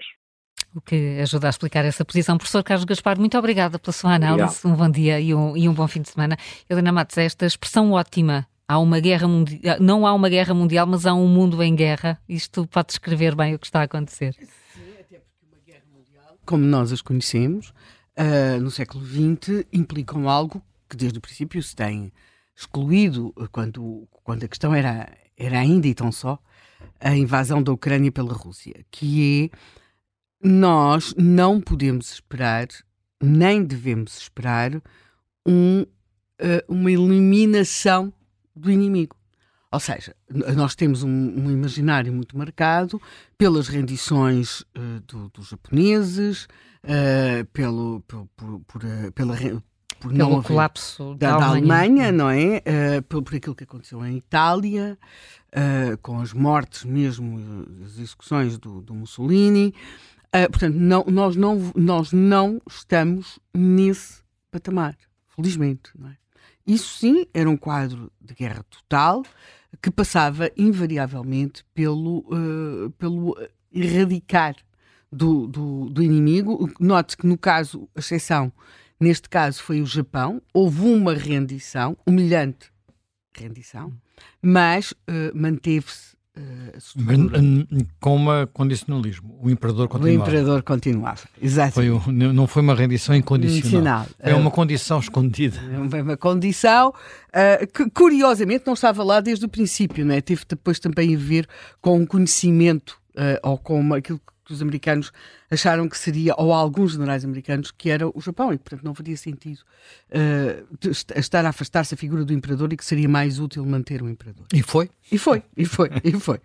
O que ajuda a explicar essa posição. Professor Carlos Gaspar, muito obrigada pela sua análise. Obrigado. Um bom dia e um, e um bom fim de semana. Helena Matos, esta expressão ótima há uma guerra mundial, não há uma guerra mundial, mas há um mundo em guerra. Isto pode descrever bem o que está a acontecer. Sim, até porque uma guerra mundial, como nós as conhecemos, uh, no século XX, implicam algo que desde o princípio se tem excluído, quando, quando a questão era, era ainda e tão só a invasão da Ucrânia pela Rússia, que é nós não podemos esperar, nem devemos esperar, um, uh, uma eliminação do inimigo. Ou seja, nós temos um, um imaginário muito marcado pelas rendições uh, do, dos japoneses, uh, pelo, por, por, por, pela, por Pelo não colapso da, da, Alemanha. Alemanha, não é? Uh, por, por, aquilo que aconteceu em Itália, com as mortes mesmo, as execuções do, do Mussolini. Uh, portanto, não, nós, não, nós não estamos nesse patamar, felizmente. É? Isso sim era um quadro de guerra total que passava invariavelmente pelo, pelo erradicar do, do, do inimigo. Note que, no caso, a exceção Neste caso foi o Japão. Houve uma rendição, humilhante rendição, mas uh, manteve-se uh, com uma condicionalismo. O imperador continuava. O imperador continuava, exato. Foi, não foi uma rendição incondicional. É uma condição escondida. É uma condição uh, que, curiosamente, não estava lá desde o princípio. Né? Teve depois também a ver com o conhecimento uh, ou com uma, aquilo que os americanos acharam que seria, ou alguns generais americanos, que era o Japão, e portanto não faria sentido uh, estar a afastar-se a figura do imperador e que seria mais útil manter o imperador. E foi? E foi, e foi, e foi.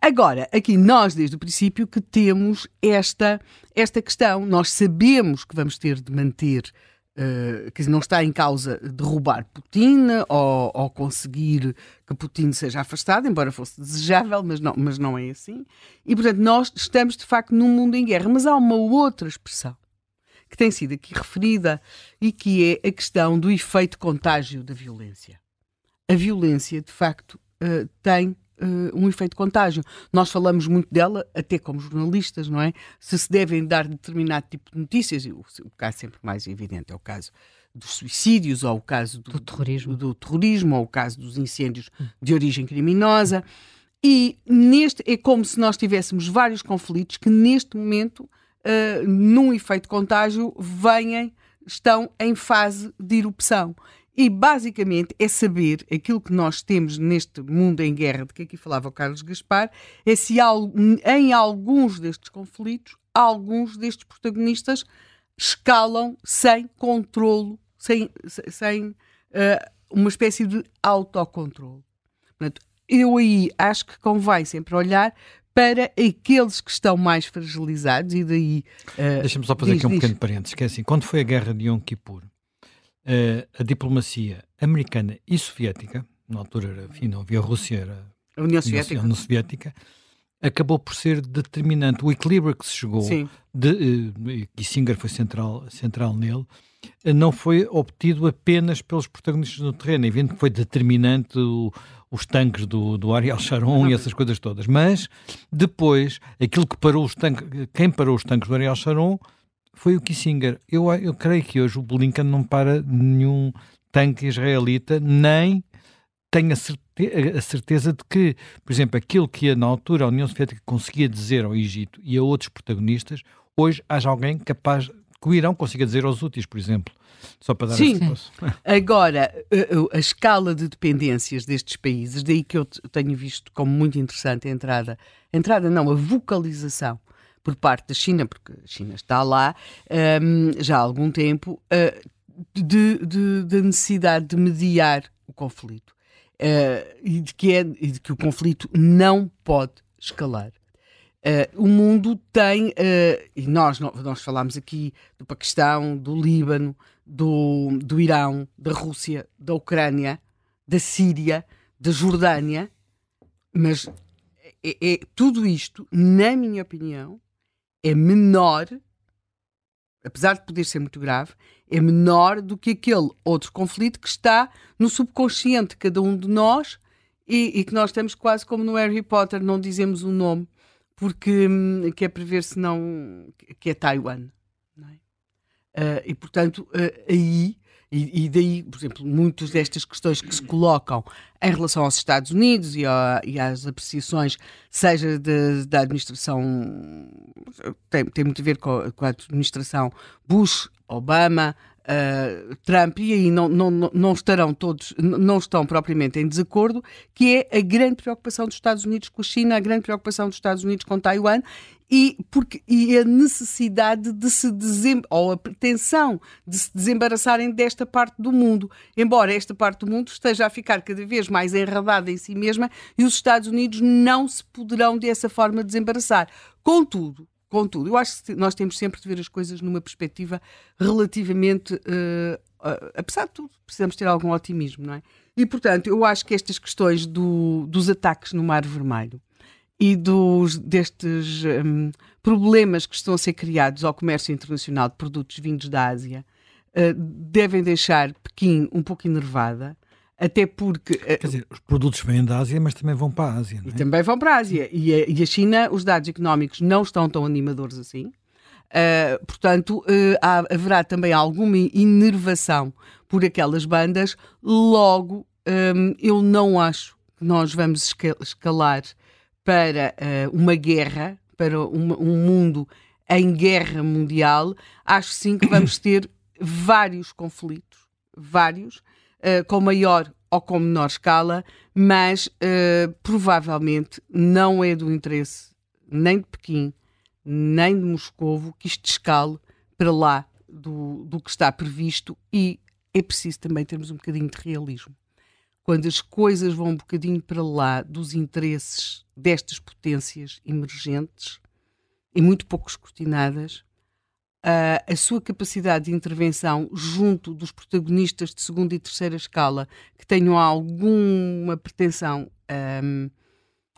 Agora, aqui nós, desde o princípio, que temos esta, esta questão, nós sabemos que vamos ter de manter Quer dizer, não está em causa derrubar Putin ou, ou, conseguir que Putin seja afastado, embora fosse desejável, mas não, mas não é assim. E, portanto, nós estamos de facto num mundo em guerra. Mas há uma outra expressão que tem sido aqui referida e que é a questão do efeito contágio da violência. A violência, de facto, uh, tem uh, um efeito contágio. Nós falamos muito dela, até como jornalistas, não é? Se se devem dar determinado tipo de notícias, e o, o caso sempre mais evidente é o caso dos suicídios, ou o caso do, do terrorismo. do terrorismo, ou o caso dos incêndios de origem criminosa. E neste é como se nós tivéssemos vários conflitos que neste momento, uh, num efeito contágio, vêm, estão em fase de erupção. E basicamente é saber aquilo que nós temos neste mundo em guerra, de que aqui falava o Carlos Gaspar, é se em alguns destes conflitos, alguns destes protagonistas escalam sem controlo, sem, sem uh, uma espécie de autocontrole. Portanto, eu aí acho que convém sempre olhar para aqueles que estão mais fragilizados e daí... Uh, Deixa-me só fazer diz, aqui um diz. pequeno parênteses, que é assim, quando foi a guerra de Yom Kippur, uh, a diplomacia americana e soviética, na altura era, enfim, não havia Rússia, era a União Soviética. União Soviética, acabou por ser determinante. O equilíbrio que se chegou, Sim. de, uh, Kissinger foi central, central nele, uh, não foi obtido apenas pelos protagonistas no terreno. É evidente que foi determinante o, os tanques do, do Ariel Sharon e essas coisas todas. Mas depois, aquilo que parou os tanques, quem parou os tanques do Ariel Sharon foi o Kissinger. Eu, eu creio que hoje o Blinken não para nenhum tanque israelita, nem tem a, certe a certeza de que, por exemplo, aquilo que na altura a União Soviética conseguia dizer ao Egito e a outros protagonistas, hoje haja alguém capaz que o Irão consiga dizer aos úteis, por exemplo. Só para dar Sim. Agora, a, a, escala de dependências destes países, daí que eu tenho visto como muito interessante a entrada, a entrada não, a vocalização por parte da China, porque a China está lá um, já há algum tempo, uh, de, necessidade de mediar o conflito. Uh, e, de que é, e de que o conflito não pode escalar. Uh, o mundo tem, uh, e nós, nós falámos aqui do Paquistão, do Líbano, do, do Irão, da Rússia, da Ucrânia, da Síria, da Jordânia, mas é, é, tudo isto, na minha opinião, é menor, apesar de poder ser muito grave, é menor do que aquele outro conflito que está no subconsciente de cada um de nós e, e que nós temos quase como no Harry Potter, não dizemos o nome, porque hum, que é para ver se não que é Taiwan. É? Uh, e portanto, uh, aí e, e, daí, por exemplo, muitas destas questões que se colocam em relação aos Estados Unidos e, a, e às apreciações, seja de, da administração, tem, tem muito a ver com, com a administração Bush, Obama, uh, Trump, e aí não, não, não estarão todos, não estão propriamente em desacordo, que é a grande preocupação dos Estados Unidos com a China, a grande preocupação dos Estados Unidos com Taiwan e, porque, e a necessidade de se desem, ou a pretensão de se desembaraçarem desta parte do mundo, embora esta parte do mundo esteja a ficar cada vez mais enredada em si mesma e os Estados Unidos não se poderão dessa forma desembaraçar. Contudo, Contudo, eu acho que nós temos sempre de ver as coisas numa perspectiva relativamente. Uh, apesar de tudo, precisamos ter algum otimismo, não é? E, portanto, eu acho que estas questões do, dos ataques no Mar Vermelho e dos, destes um, problemas que estão a ser criados ao comércio internacional de produtos vindos da Ásia uh, devem deixar Pequim um pouco enervada até porque. Eh, Quer dizer, os produtos vêm da Ásia, mas também vão para a Ásia. É? E também vão para a Ásia. E a, e a, China, os dados económicos não estão tão animadores assim. Uh, portanto, uh, há, haverá também alguma inervação por aquelas bandas. Logo, um, eu não acho que nós vamos escalar para uh, uma guerra, para uma, um mundo em guerra mundial. Acho sim que vamos ter vários conflitos, vários uh, com maior ou com menor escala, mas uh, provavelmente não é do interesse nem de Pequim, nem de Moscovo que isto escale para lá do, do que está previsto e é preciso também termos um bocadinho de realismo. Quando as coisas vão um bocadinho para lá dos interesses destas potências emergentes e muito pouco escrutinadas, uh, a sua capacidade de intervenção junto dos protagonistas de segunda e terceira escala que tenham alguma pretensão um,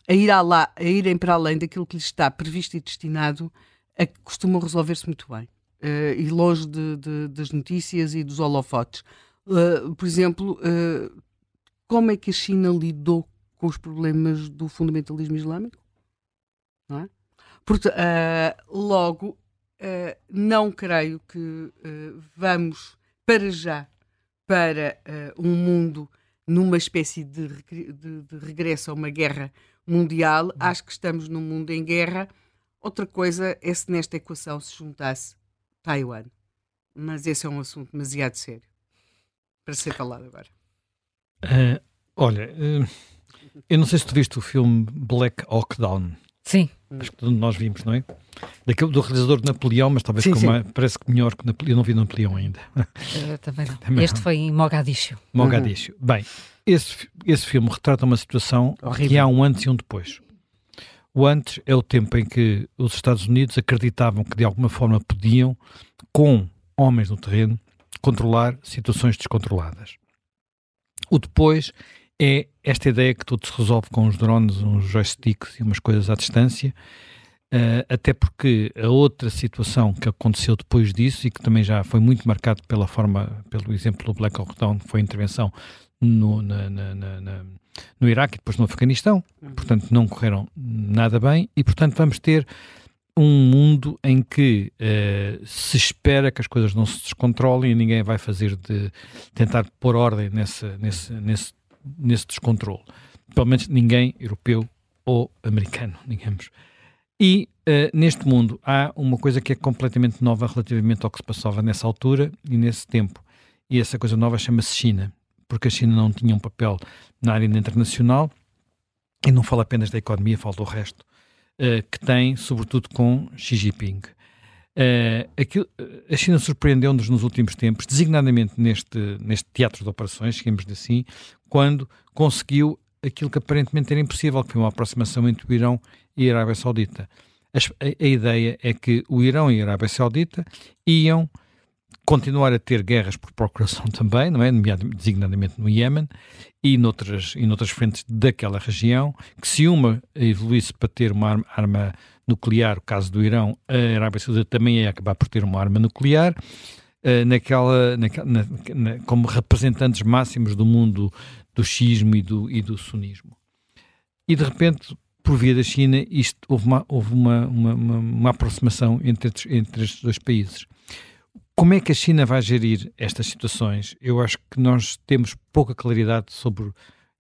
a, ir lá, a irem para além daquilo que lhes está previsto e destinado, a, costumam resolver-se muito bem. Uh, e longe de, de, das notícias e dos holofotes. Uh, por exemplo, uh, como é que a China lidou com os problemas do fundamentalismo islâmico? Não é? Logo, uh, não creio que uh, vamos para já para uh, um mundo numa espécie de, de, de, regresso a uma guerra mundial. Uhum. Acho que estamos num mundo em guerra. Outra coisa é se nesta equação se juntasse Taiwan. Mas esse é um assunto demasiado sério para ser falado agora. olha, eu não sei se tu viste o filme Black Hawk Down. Sim. Acho que nós vimos, não é? Daquele, do realizador de Napoleão, mas talvez sim, sim. Uma, parece que melhor que Napoleão. Eu não vi Napoleão ainda. Uh, também não. Também este não. foi em Mogadishu. Mogadishu. Uhum. Bem, esse, esse filme retrata uma situação Horrível. que há um antes e um depois. O antes é o tempo em que os Estados Unidos acreditavam que de alguma forma podiam, com homens no terreno, controlar situações descontroladas. O depois é esta ideia que tudo se resolve com os drones, uns joysticks e umas coisas à distância, uh, até porque a outra situação que aconteceu depois disso e que também já foi muito marcado pela forma, pelo exemplo do Black Hawk Down, foi a intervenção no, na, na, na, no Iraque e depois no Afeganistão, uhum. portanto não correram nada bem e portanto vamos ter um mundo em que uh, se espera que as coisas não se descontrolem e ninguém vai fazer de tentar pôr ordem nesse, nesse, nesse nesse descontrole. Pelo menos ninguém europeu ou americano, digamos. E uh, neste mundo há uma coisa que é completamente nova relativamente ao que se passava nessa altura e nesse tempo. E essa coisa nova chama-se China, porque a China não tinha um papel na área internacional e não fala apenas da economia, fala do resto, uh, que tem, sobretudo com Xi Jinping. Uh, aquilo, a China surpreendeu-nos nos últimos tempos, designadamente neste, neste teatro de operações, digamos assim, quando conseguiu aquilo que aparentemente era impossível, que foi uma aproximação entre o Irão e a Arábia Saudita. A, a, a ideia é que o Irão e a Arábia Saudita iam continuar a ter guerras por procuração também, não é? designadamente no Iémen e noutras, e noutras frentes daquela região, que se uma evoluísse para ter uma arma, arma nuclear, o caso do Irão, a Arábia Saudita também ia acabar por ter uma arma nuclear, uh, naquela, naquela na, na, como representantes máximos do mundo do xismo e do, e do sunismo. E de repente, por via da China, isto, houve uma, houve uma, uma, uma aproximação entre, entre estes dois países. Como é que a China vai gerir estas situações? Eu acho que nós temos pouca claridade sobre,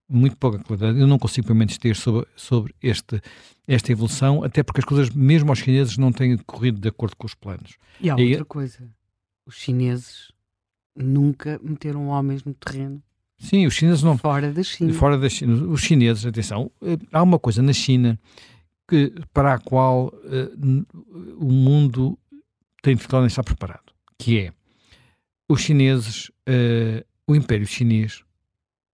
muito pouca claridade. Eu não consigo, pelo menos, ter sobre, sobre este, esta evolução, até porque as coisas, mesmo aos chineses, não têm corrido de acordo com os planos. E há e, outra coisa: os chineses nunca meteram homens no terreno. Sim, os chineses não. Fora da China. Fora da China. Os chineses, atenção, eh, há uma coisa na China que, para a qual uh, o mundo tem dificuldade em estar preparado que é os chineses, uh, o Império Chinês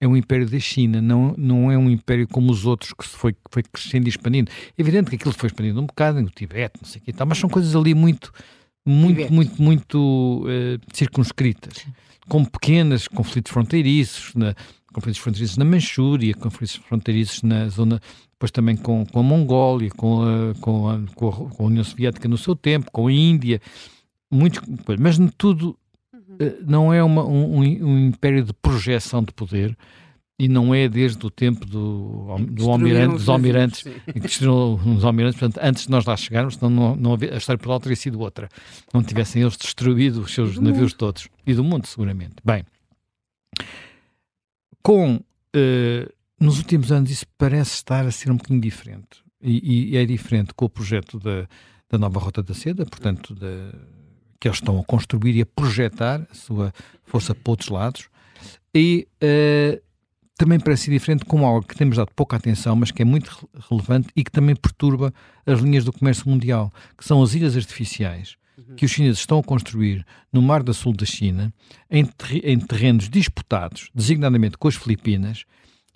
é um império da China, não, não é um império como os outros que foi, foi crescendo e expandindo. É evidente que aquilo foi expandido um bocado no Tibete, não sei o que tal, mas são coisas ali muito, muito, Tibete. muito, muito uh, circunscritas, com pequenos conflitos fronteiriços, na, conflitos fronteiriços na Manchúria, conflitos fronteiriços na zona, depois também com, com a Mongólia, com a, com, a, com a União Soviética no seu tempo, com a Índia muito, mas tudo não é uma, um, um, império de projeção de poder e não é desde o tempo do, do almirante, dos almirantes que destruíram os almirantes, portanto, antes de nós lá chegarmos, senão não, não havia, a história por lá teria sido outra. Não tivessem eles destruído os seus navios mundo. todos. E do mundo, seguramente. Bem, com uh, nos últimos anos isso parece estar a ser um bocadinho diferente. E, e é diferente com o projeto da, da nova Rota da Seda, portanto, da que eles estão a construir e a projetar a sua força para outros lados, e uh, também parece diferente como algo que temos dado pouca atenção, mas que é muito relevante e que também perturba as linhas do comércio mundial, que são as ilhas artificiais uhum. que os chineses estão a construir no Mar do Sul da China, em terrenos disputados, designadamente com as Filipinas,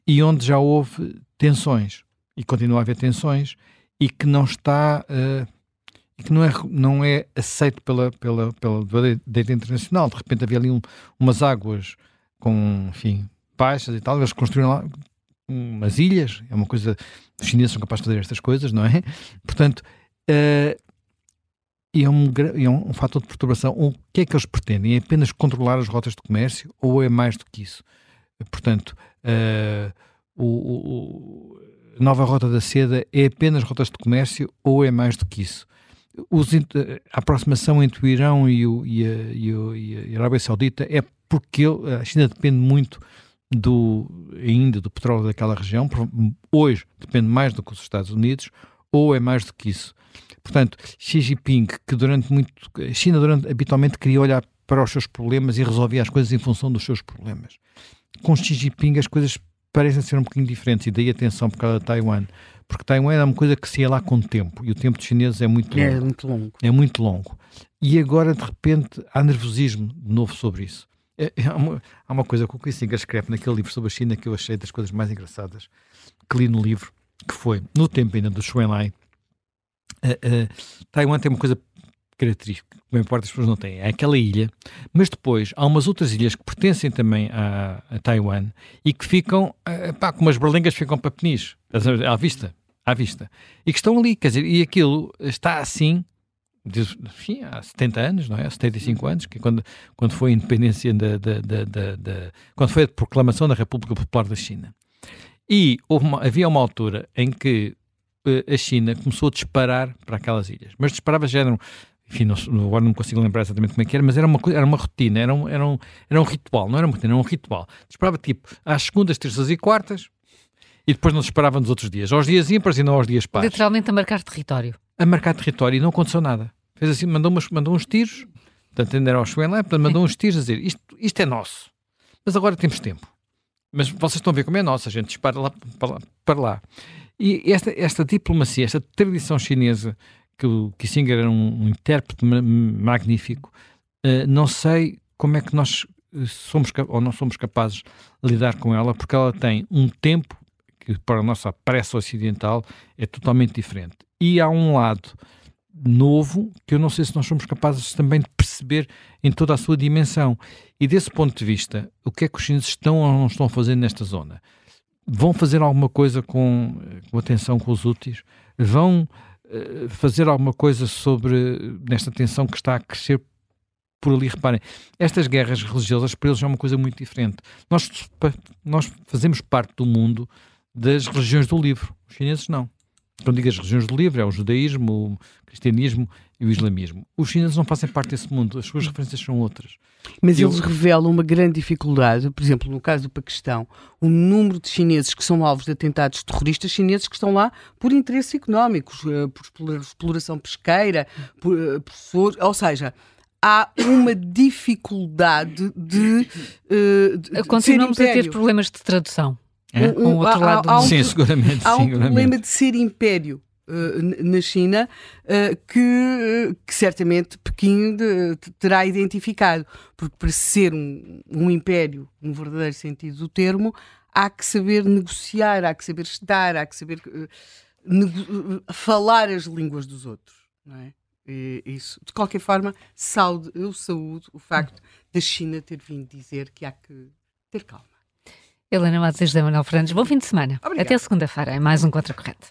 e onde já houve tensões, e continua a haver tensões, e que não está uh, e que não é, não é aceito pela, pela, pela direita internacional. De repente havia ali um, umas águas com, enfim, baixas e tal, eles construíram lá umas ilhas, é uma coisa, os chineses são capazes de fazer estas coisas, não é? Portanto, uh, é, um, é um, um fator de perturbação. O que é que eles pretendem? É apenas controlar as rotas de comércio ou é mais do que isso? Portanto, uh, o, o, nova rota da seda é apenas rotas de comércio ou é mais do que isso? Os, a aproximação entre o Irão e, o, e, a, e, e, a, Arábia Saudita é porque a China depende muito do, ainda do petróleo daquela região, hoje depende mais do que os Estados Unidos, ou é mais do que isso. Portanto, Xi Jinping, que durante muito. A China durante, habitualmente queria olhar para os seus problemas e resolvia as coisas em função dos seus problemas. Com Xi Jinping as coisas parecem ser um bocadinho diferentes, e daí atenção por causa de Taiwan porque Taiwan é uma coisa que se ia lá com o tempo e o tempo dos chineses é muito é longo. É muito longo. É muito longo. E agora, de repente, há nervosismo de novo sobre isso. É, é uma, há uma coisa que o Kissinger escreve naquele livro sobre a China que eu achei das coisas mais engraçadas que li no livro, que foi, no tempo ainda do Xu Enlai, uh, uh, Taiwan tem uma coisa característica que bem importa as pessoas não têm, é aquela ilha, mas depois há umas outras ilhas que pertencem também a, a Taiwan e que ficam, pá, como as berlengas ficam para Peniche, à vista, à vista, e que estão ali, quer dizer, e aquilo está assim, de, enfim, há 70 anos, não é? Há 75 anos, que é quando, quando foi a independência da, da, da, da, quando foi a proclamação da República Popular da China. E uma, havia uma altura em que uh, a China começou a disparar para aquelas ilhas, mas disparava já eram enfim, não, agora não consigo lembrar exatamente como é que era, mas era uma, era uma rotina, era um, era, um, era um ritual, não era uma rotina, era um ritual. Disparava tipo às segundas, terças e quartas e depois não se disparava nos outros dias, aos dias ímpares e não aos dias pares. Literalmente a marcar território. A marcar território e não aconteceu nada. Fez assim, mandou, umas, mandou uns tiros, portanto, ainda era ao lá, mandou uns tiros a dizer isto, isto é nosso, mas agora temos tempo. Mas vocês estão a ver como é nosso, a gente dispara lá para lá. Para lá. E esta, esta diplomacia, esta tradição chinesa que o Kissinger era um, um intérprete magnífico, uh, não sei como é que nós eh, somos ou não somos capazes de lidar com ela, porque ela tem um tempo que para a nossa pressa ocidental é totalmente diferente. E há um lado novo que eu não sei se nós somos capazes também de perceber em toda a sua dimensão. E desse ponto de vista, o que é que os chineses estão ou não estão fazendo nesta zona? Vão fazer alguma coisa com, com atenção com os úteis? Vão fazer alguma coisa sobre nesta tensão que está a crescer por ali? Reparem, estas guerras religiosas para eles é uma coisa muito diferente. Nós, nós fazemos parte do mundo das religiões do livro, os chineses não. Quando digo as religiões do livro, é o judaísmo, o cristianismo e o islamismo. Os chineses não fazem parte desse mundo, as suas referências são outras. Mas Eu... eles revelam uma grande dificuldade, por exemplo, no caso do Paquistão, o número de chineses que são alvos de atentados terroristas, chineses que estão lá por interesses económicos, eh, por exploração pesqueira, por, eh, por ou seja, há uma dificuldade de, uh, de Continuamos a ter problemas de tradução. É? Um, um, outro há, lado há, há um, sim, seguramente. Há um seguramente. problema de ser império. Uh, na China, uh, que, que, certamente Pequim de, terá identificado, porque para ser um, um, império, no verdadeiro sentido do termo, há que saber negociar, há que saber estar, há que saber uh, falar as línguas dos outros. Não é? E, isso. De qualquer forma, saúde, eu saúdo o facto da China ter vindo dizer que há que ter calma. Helena Matos e José Manuel Fernandes, bom fim de semana. Obrigada. Até segunda-feira, em mais um Contra Corrente.